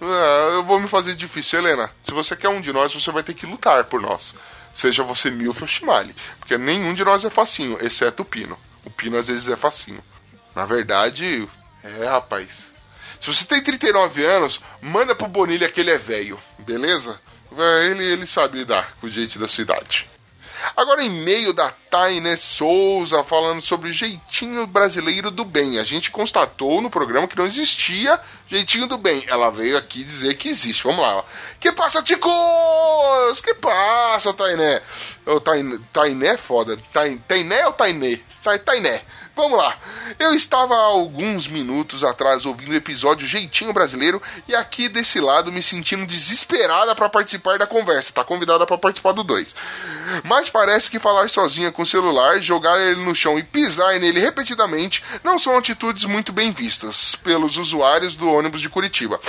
Ah, eu vou me fazer difícil, Helena. Se você quer um de nós, você vai ter que lutar por nós. Seja você Milf ou Shimali. Porque nenhum de nós é facinho, exceto o Pino. O Pino às vezes é facinho. Na verdade, é, rapaz. Se você tem 39 anos, manda pro Bonilha que ele é velho, beleza? Ele, ele sabe lidar com jeito da sua idade. Agora, em meio da Taine Souza falando sobre jeitinho brasileiro do bem. A gente constatou no programa que não existia jeitinho do bem. Ela veio aqui dizer que existe. Vamos lá. Que passa, ticos? Que passa, Tainé? Tainé, Tainé é foda. Tainé ou Tainé? Tainé. Vamos lá. Eu estava há alguns minutos atrás ouvindo o episódio Jeitinho Brasileiro e aqui desse lado me sentindo desesperada para participar da conversa. Tá convidada para participar do 2. Mas parece que falar sozinha com o celular, jogar ele no chão e pisar nele repetidamente não são atitudes muito bem vistas pelos usuários do ônibus de Curitiba.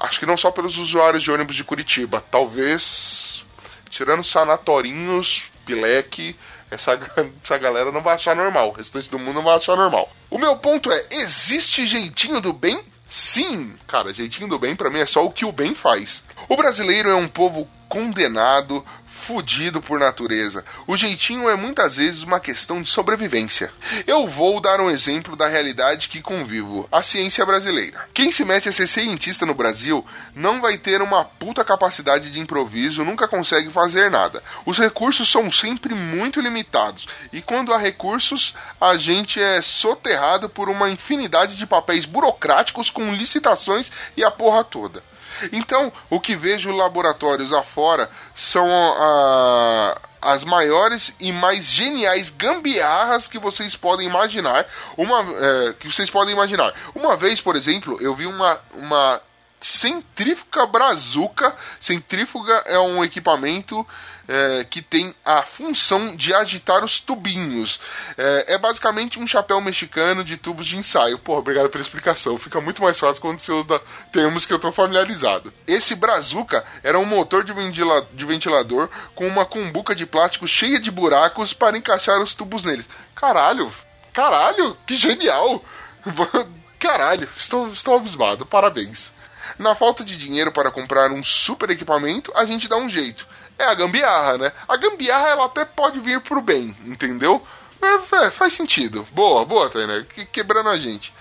Acho que não só pelos usuários de ônibus de Curitiba. Talvez, tirando sanatorinhos, pileque, essa, essa galera não vai achar normal. O restante do mundo não vai achar normal. O meu ponto é: existe jeitinho do bem? Sim, cara, jeitinho do bem para mim é só o que o bem faz. O brasileiro é um povo condenado fudido por natureza. O jeitinho é muitas vezes uma questão de sobrevivência. Eu vou dar um exemplo da realidade que convivo, a ciência brasileira. Quem se mete a ser cientista no Brasil não vai ter uma puta capacidade de improviso, nunca consegue fazer nada. Os recursos são sempre muito limitados e quando há recursos, a gente é soterrado por uma infinidade de papéis burocráticos com licitações e a porra toda. Então, o que vejo laboratórios afora são a, as maiores e mais geniais gambiarras que vocês podem imaginar. Uma, é, que vocês podem imaginar. Uma vez, por exemplo, eu vi uma, uma centrífuga brazuca. Centrífuga é um equipamento é, que tem a função de agitar os tubinhos. É, é, basicamente um chapéu mexicano de tubos de ensaio. Pô, obrigado pela explicação. Fica muito mais fácil quando você usa termos que eu estou familiarizado. Esse brazuca era um motor de, ventila de ventilador com uma cumbuca de plástico cheia de buracos para encaixar os tubos neles. Caralho, caralho, que genial! Caralho, estou, estou abismado, parabéns. Na falta de dinheiro para comprar um super equipamento, a gente dá um jeito. É a gambiarra, né? A gambiarra ela até pode vir pro bem, entendeu? É, é, faz sentido. Boa, boa, Tainá. Que, quebrando a gente.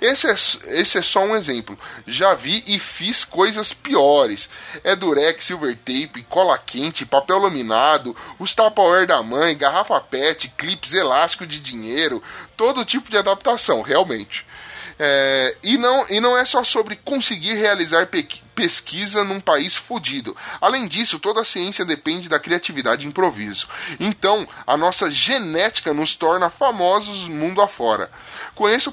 Esse é, esse é só um exemplo. Já vi e fiz coisas piores. É durex, silver tape, cola quente, papel laminado, os tupperware da mãe, garrafa pet, clips elástico de dinheiro, todo tipo de adaptação, realmente. É, e, não, e não é só sobre conseguir realizar pe pesquisa num país fodido. Além disso, toda a ciência depende da criatividade e improviso. Então, a nossa genética nos torna famosos mundo afora. Conheço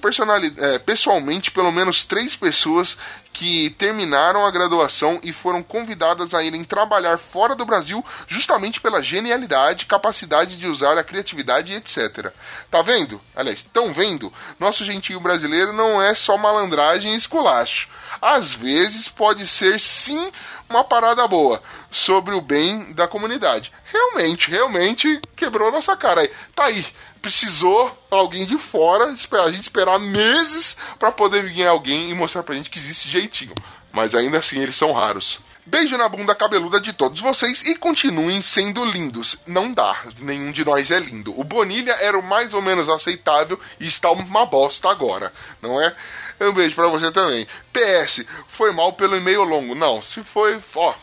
é, pessoalmente pelo menos três pessoas que terminaram a graduação e foram convidadas a irem trabalhar fora do Brasil justamente pela genialidade, capacidade de usar a criatividade etc. Tá vendo? Aliás, estão vendo? Nosso gentio brasileiro não é só malandragem e esculacho. Às vezes pode ser sim uma parada boa sobre o bem da comunidade. Realmente, realmente quebrou nossa cara aí. Tá aí precisou alguém de fora, a gente esperar meses para poder vir alguém e mostrar pra gente que existe jeitinho. Mas ainda assim eles são raros. Beijo na bunda cabeluda de todos vocês e continuem sendo lindos. Não dá, nenhum de nós é lindo. O Bonilha era o mais ou menos aceitável e está uma bosta agora, não é? Um beijo para você também. PS, foi mal pelo e-mail longo. Não, se foi, ó,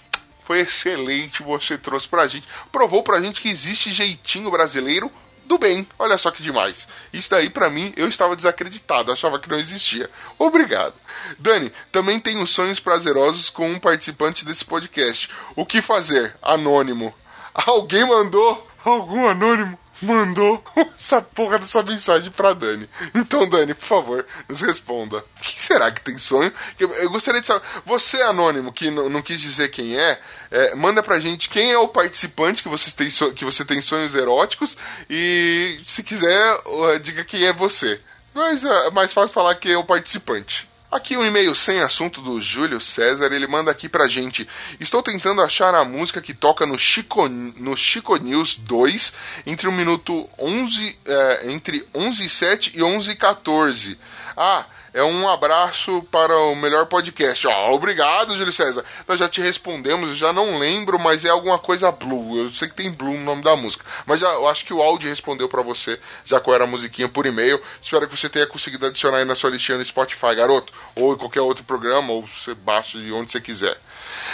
foi excelente você trouxe pra gente. Provou pra gente que existe jeitinho brasileiro do bem. Olha só que demais. Isso daí, para mim, eu estava desacreditado, achava que não existia. Obrigado. Dani, também tenho sonhos prazerosos com um participante desse podcast. O que fazer? Anônimo. Alguém mandou? Algum anônimo? Mandou essa porra dessa mensagem pra Dani. Então, Dani, por favor, nos responda. O que será que tem sonho? Eu gostaria de saber. Você, anônimo, que não quis dizer quem é, é, manda pra gente quem é o participante que você tem, que você tem sonhos eróticos e, se quiser, diga quem é você. Mas é mais fácil falar que é o participante. Aqui um e-mail sem assunto do Júlio César, ele manda aqui pra gente. Estou tentando achar a música que toca no Chico, no Chico News 2 entre o minuto 11, é, entre 11 e 7 e 11 e 14. Ah, é um abraço para o melhor podcast. Ó, obrigado, Júlio César. Nós já te respondemos, já não lembro, mas é alguma coisa Blue. Eu sei que tem Blue no nome da música. Mas já, eu acho que o áudio respondeu para você, já qual era a musiquinha por e-mail. Espero que você tenha conseguido adicionar aí na sua listinha no Spotify, garoto. Ou em qualquer outro programa, ou você baixa de onde você quiser.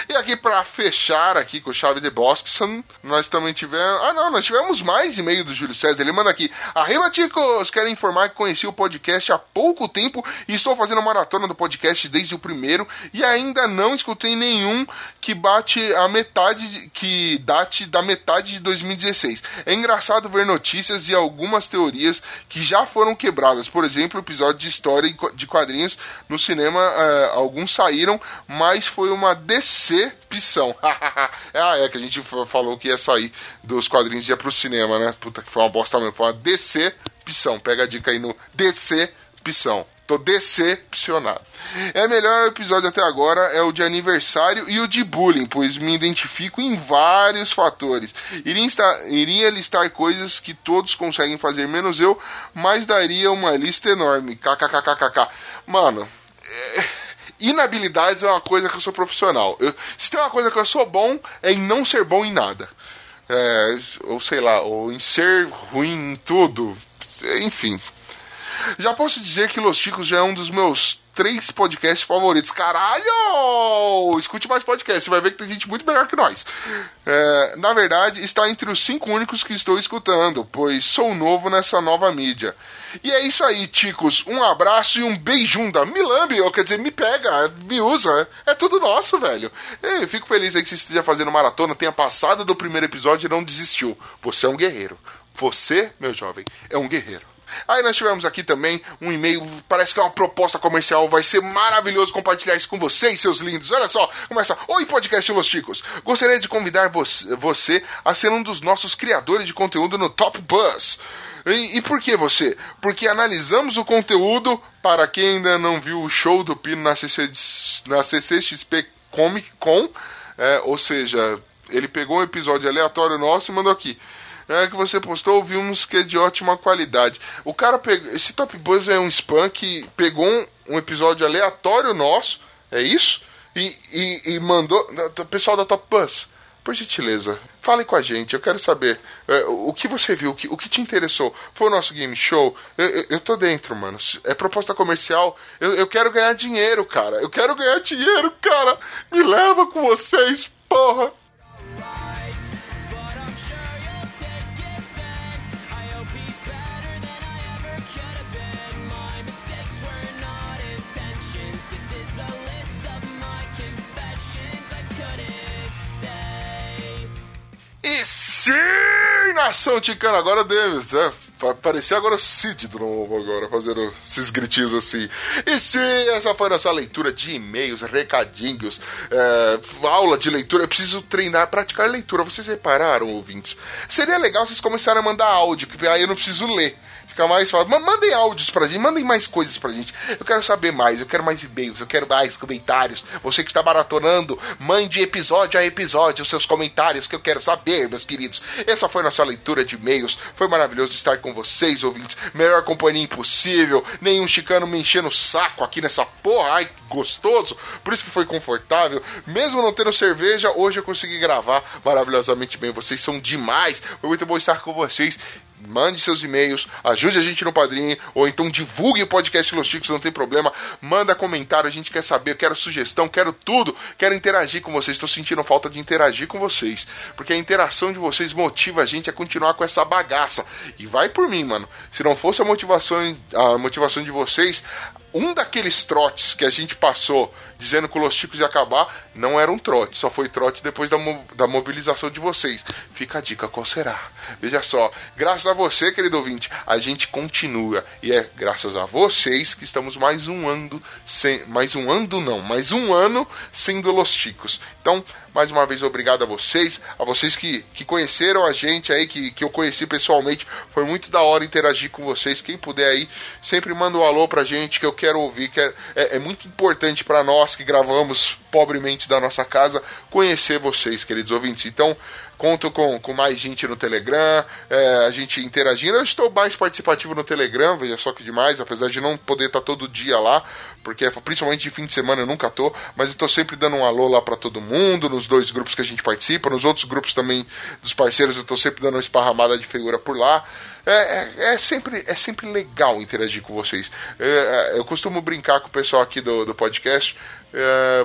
E aqui para fechar aqui com chave de Boston, nós também tivemos... Ah não, nós tivemos mais e-mail do Júlio César. Ele manda aqui. Arriba, ticos! Quero informar que conheci o podcast há pouco tempo e estou fazendo maratona do podcast desde o primeiro e ainda não escutei nenhum que bate a metade... que date da metade de 2016. É engraçado ver notícias e algumas teorias que já foram quebradas. Por exemplo, o episódio de história de quadrinhos no cinema, uh, alguns saíram, mas foi uma decepção. ah, é que a gente falou que ia sair dos quadrinhos e ia pro cinema, né? Puta que foi uma bosta mesmo. Foi uma decepção. Pega a dica aí no decepção. Tô decepcionado. É melhor episódio até agora é o de aniversário e o de bullying, pois me identifico em vários fatores. Iria, estar, iria listar coisas que todos conseguem fazer, menos eu, mas daria uma lista enorme. KKKKK. Mano, é inabilidades é uma coisa que eu sou profissional. Eu, se tem uma coisa que eu sou bom, é em não ser bom em nada. É, ou sei lá, ou em ser ruim em tudo. Enfim. Já posso dizer que Los Chicos já é um dos meus três podcasts favoritos. Caralho! Escute mais podcasts, você vai ver que tem gente muito melhor que nós. É, na verdade, está entre os cinco únicos que estou escutando, pois sou novo nessa nova mídia. E é isso aí, ticos. Um abraço e um beijunda. Me lambe, ou quer dizer, me pega, me usa. É tudo nosso, velho. Fico feliz aí que você esteja fazendo maratona, tenha passado do primeiro episódio e não desistiu. Você é um guerreiro. Você, meu jovem, é um guerreiro. Aí nós tivemos aqui também um e-mail, parece que é uma proposta comercial, vai ser maravilhoso compartilhar isso com vocês, seus lindos. Olha só, começa. Oi, podcast Los Chicos. Gostaria de convidar você a ser um dos nossos criadores de conteúdo no Top Buzz. E, e, por que você? Porque analisamos o conteúdo, para quem ainda não viu o show do Pino na, CC, na CCXP Comic Con, é, ou seja, ele pegou um episódio aleatório nosso e mandou aqui é, que você postou, vimos que é de ótima qualidade. O cara pegou. Esse Top Buzz é um spam que pegou um, um episódio aleatório nosso, é isso? E, e, e mandou. O pessoal da Top Buzz, por gentileza, fale com a gente. Eu quero saber é, o que você viu, o que, o que te interessou. Foi o nosso game show? Eu, eu, eu tô dentro, mano. É proposta comercial. Eu, eu quero ganhar dinheiro, cara. Eu quero ganhar dinheiro, cara. Me leva com vocês, porra. Sim, nação ticana, agora Davis, é, parecia agora o Cid do novo agora, fazendo esses gritinhos assim. E sim, essa foi a nossa leitura de e-mails, recadinhos, é, aula de leitura. Eu preciso treinar, praticar leitura. Vocês repararam, ouvintes? Seria legal vocês começarem a mandar áudio, que aí eu não preciso ler fica mais fácil. Mandem áudios pra gente, mandem mais coisas pra gente. Eu quero saber mais, eu quero mais e-mails, eu quero mais comentários. Você que está maratonando, mande episódio a episódio os seus comentários que eu quero saber, meus queridos. Essa foi nossa leitura de e-mails. Foi maravilhoso estar com vocês, ouvintes. Melhor companhia impossível. Nenhum chicano me enchendo o saco aqui nessa porra. Ai, gostoso. Por isso que foi confortável. Mesmo não tendo cerveja, hoje eu consegui gravar maravilhosamente bem. Vocês são demais. Foi muito bom estar com vocês mande seus e-mails, ajude a gente no padrinho, ou então divulgue o podcast Los Chicos, não tem problema. Manda comentário, a gente quer saber, quero sugestão, quero tudo, quero interagir com vocês. Estou sentindo falta de interagir com vocês, porque a interação de vocês motiva a gente a continuar com essa bagaça. E vai por mim, mano. Se não fosse a motivação, a motivação de vocês, um daqueles trotes que a gente passou dizendo que o Los Chicos ia acabar, não era um trote, só foi trote depois da, mo da mobilização de vocês. Fica a dica, qual será? Veja só, graças a você, querido ouvinte, a gente continua. E é graças a vocês que estamos mais um ano, sem, mais um ano não, mais um ano sendo Los Chicos. Então, mais uma vez, obrigado a vocês, a vocês que, que conheceram a gente aí, que, que eu conheci pessoalmente. Foi muito da hora interagir com vocês. Quem puder aí, sempre manda um alô pra gente que eu quero ouvir, que é, é, é muito importante para nós que gravamos pobremente da nossa casa conhecer vocês, queridos ouvintes. Então, Conto com, com mais gente no Telegram, é, a gente interagindo. Eu estou mais participativo no Telegram, veja só que demais, apesar de não poder estar todo dia lá, porque principalmente de fim de semana eu nunca estou, mas eu estou sempre dando um alô lá para todo mundo, nos dois grupos que a gente participa, nos outros grupos também dos parceiros eu estou sempre dando uma esparramada de figura por lá. É, é, é, sempre, é sempre legal interagir com vocês. É, é, eu costumo brincar com o pessoal aqui do, do podcast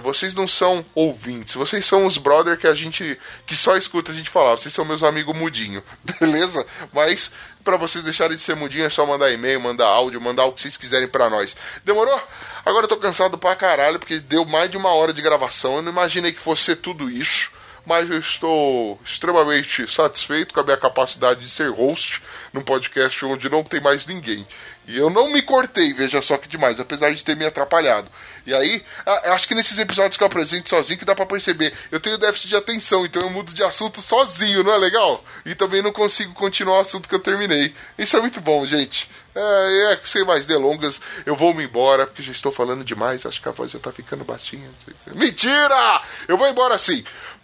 vocês não são ouvintes, vocês são os brother que a gente que só escuta a gente falar. Vocês são meus amigos mudinho, beleza? Mas para vocês deixarem de ser mudinho é só mandar e-mail, mandar áudio, mandar o que vocês quiserem para nós. Demorou? Agora eu tô cansado pra caralho porque deu mais de uma hora de gravação. Eu não imaginei que fosse tudo isso mas eu estou extremamente satisfeito com a minha capacidade de ser host num podcast onde não tem mais ninguém. E eu não me cortei, veja só que demais, apesar de ter me atrapalhado. E aí, acho que nesses episódios que eu apresento sozinho que dá para perceber. Eu tenho déficit de atenção, então eu mudo de assunto sozinho, não é legal? E também não consigo continuar o assunto que eu terminei. Isso é muito bom, gente. É, é, sem mais delongas, eu vou me embora, porque já estou falando demais, acho que a voz já tá ficando baixinha. Mentira! Eu vou embora assim.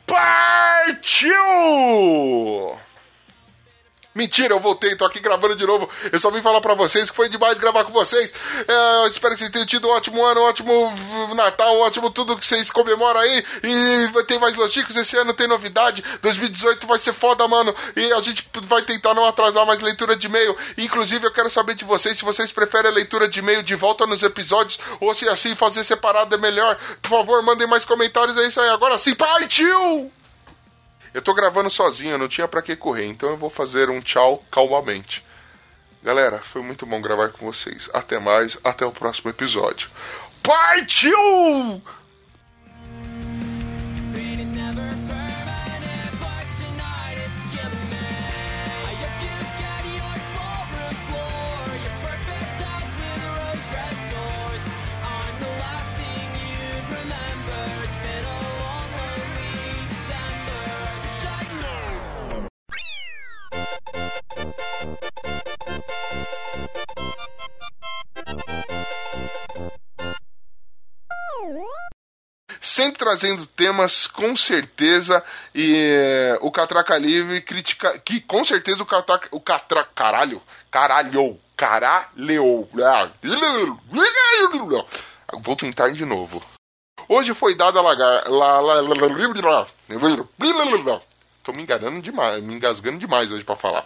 Partiu! Mentira, eu voltei, tô aqui gravando de novo. Eu só vim falar para vocês que foi demais gravar com vocês. É, espero que vocês tenham tido um ótimo ano, um ótimo Natal, um ótimo tudo que vocês comemoram aí. E tem mais Loticos, esse ano tem novidade. 2018 vai ser foda, mano. E a gente vai tentar não atrasar mais leitura de e-mail. Inclusive, eu quero saber de vocês se vocês preferem a leitura de e-mail de volta nos episódios ou se assim fazer separado é melhor. Por favor, mandem mais comentários, é isso aí. Agora sim, partiu! Eu tô gravando sozinho, não tinha para que correr, então eu vou fazer um tchau calmamente. Galera, foi muito bom gravar com vocês. Até mais, até o próximo episódio. Partiu! Sempre trazendo temas com certeza e eh, o Catraca Livre critica que com certeza o Catraca o Catra caralho caralho caralho vou tentar de novo hoje foi dada a lagar la, la, la, la, tô me enganando demais me engasgando demais hoje para falar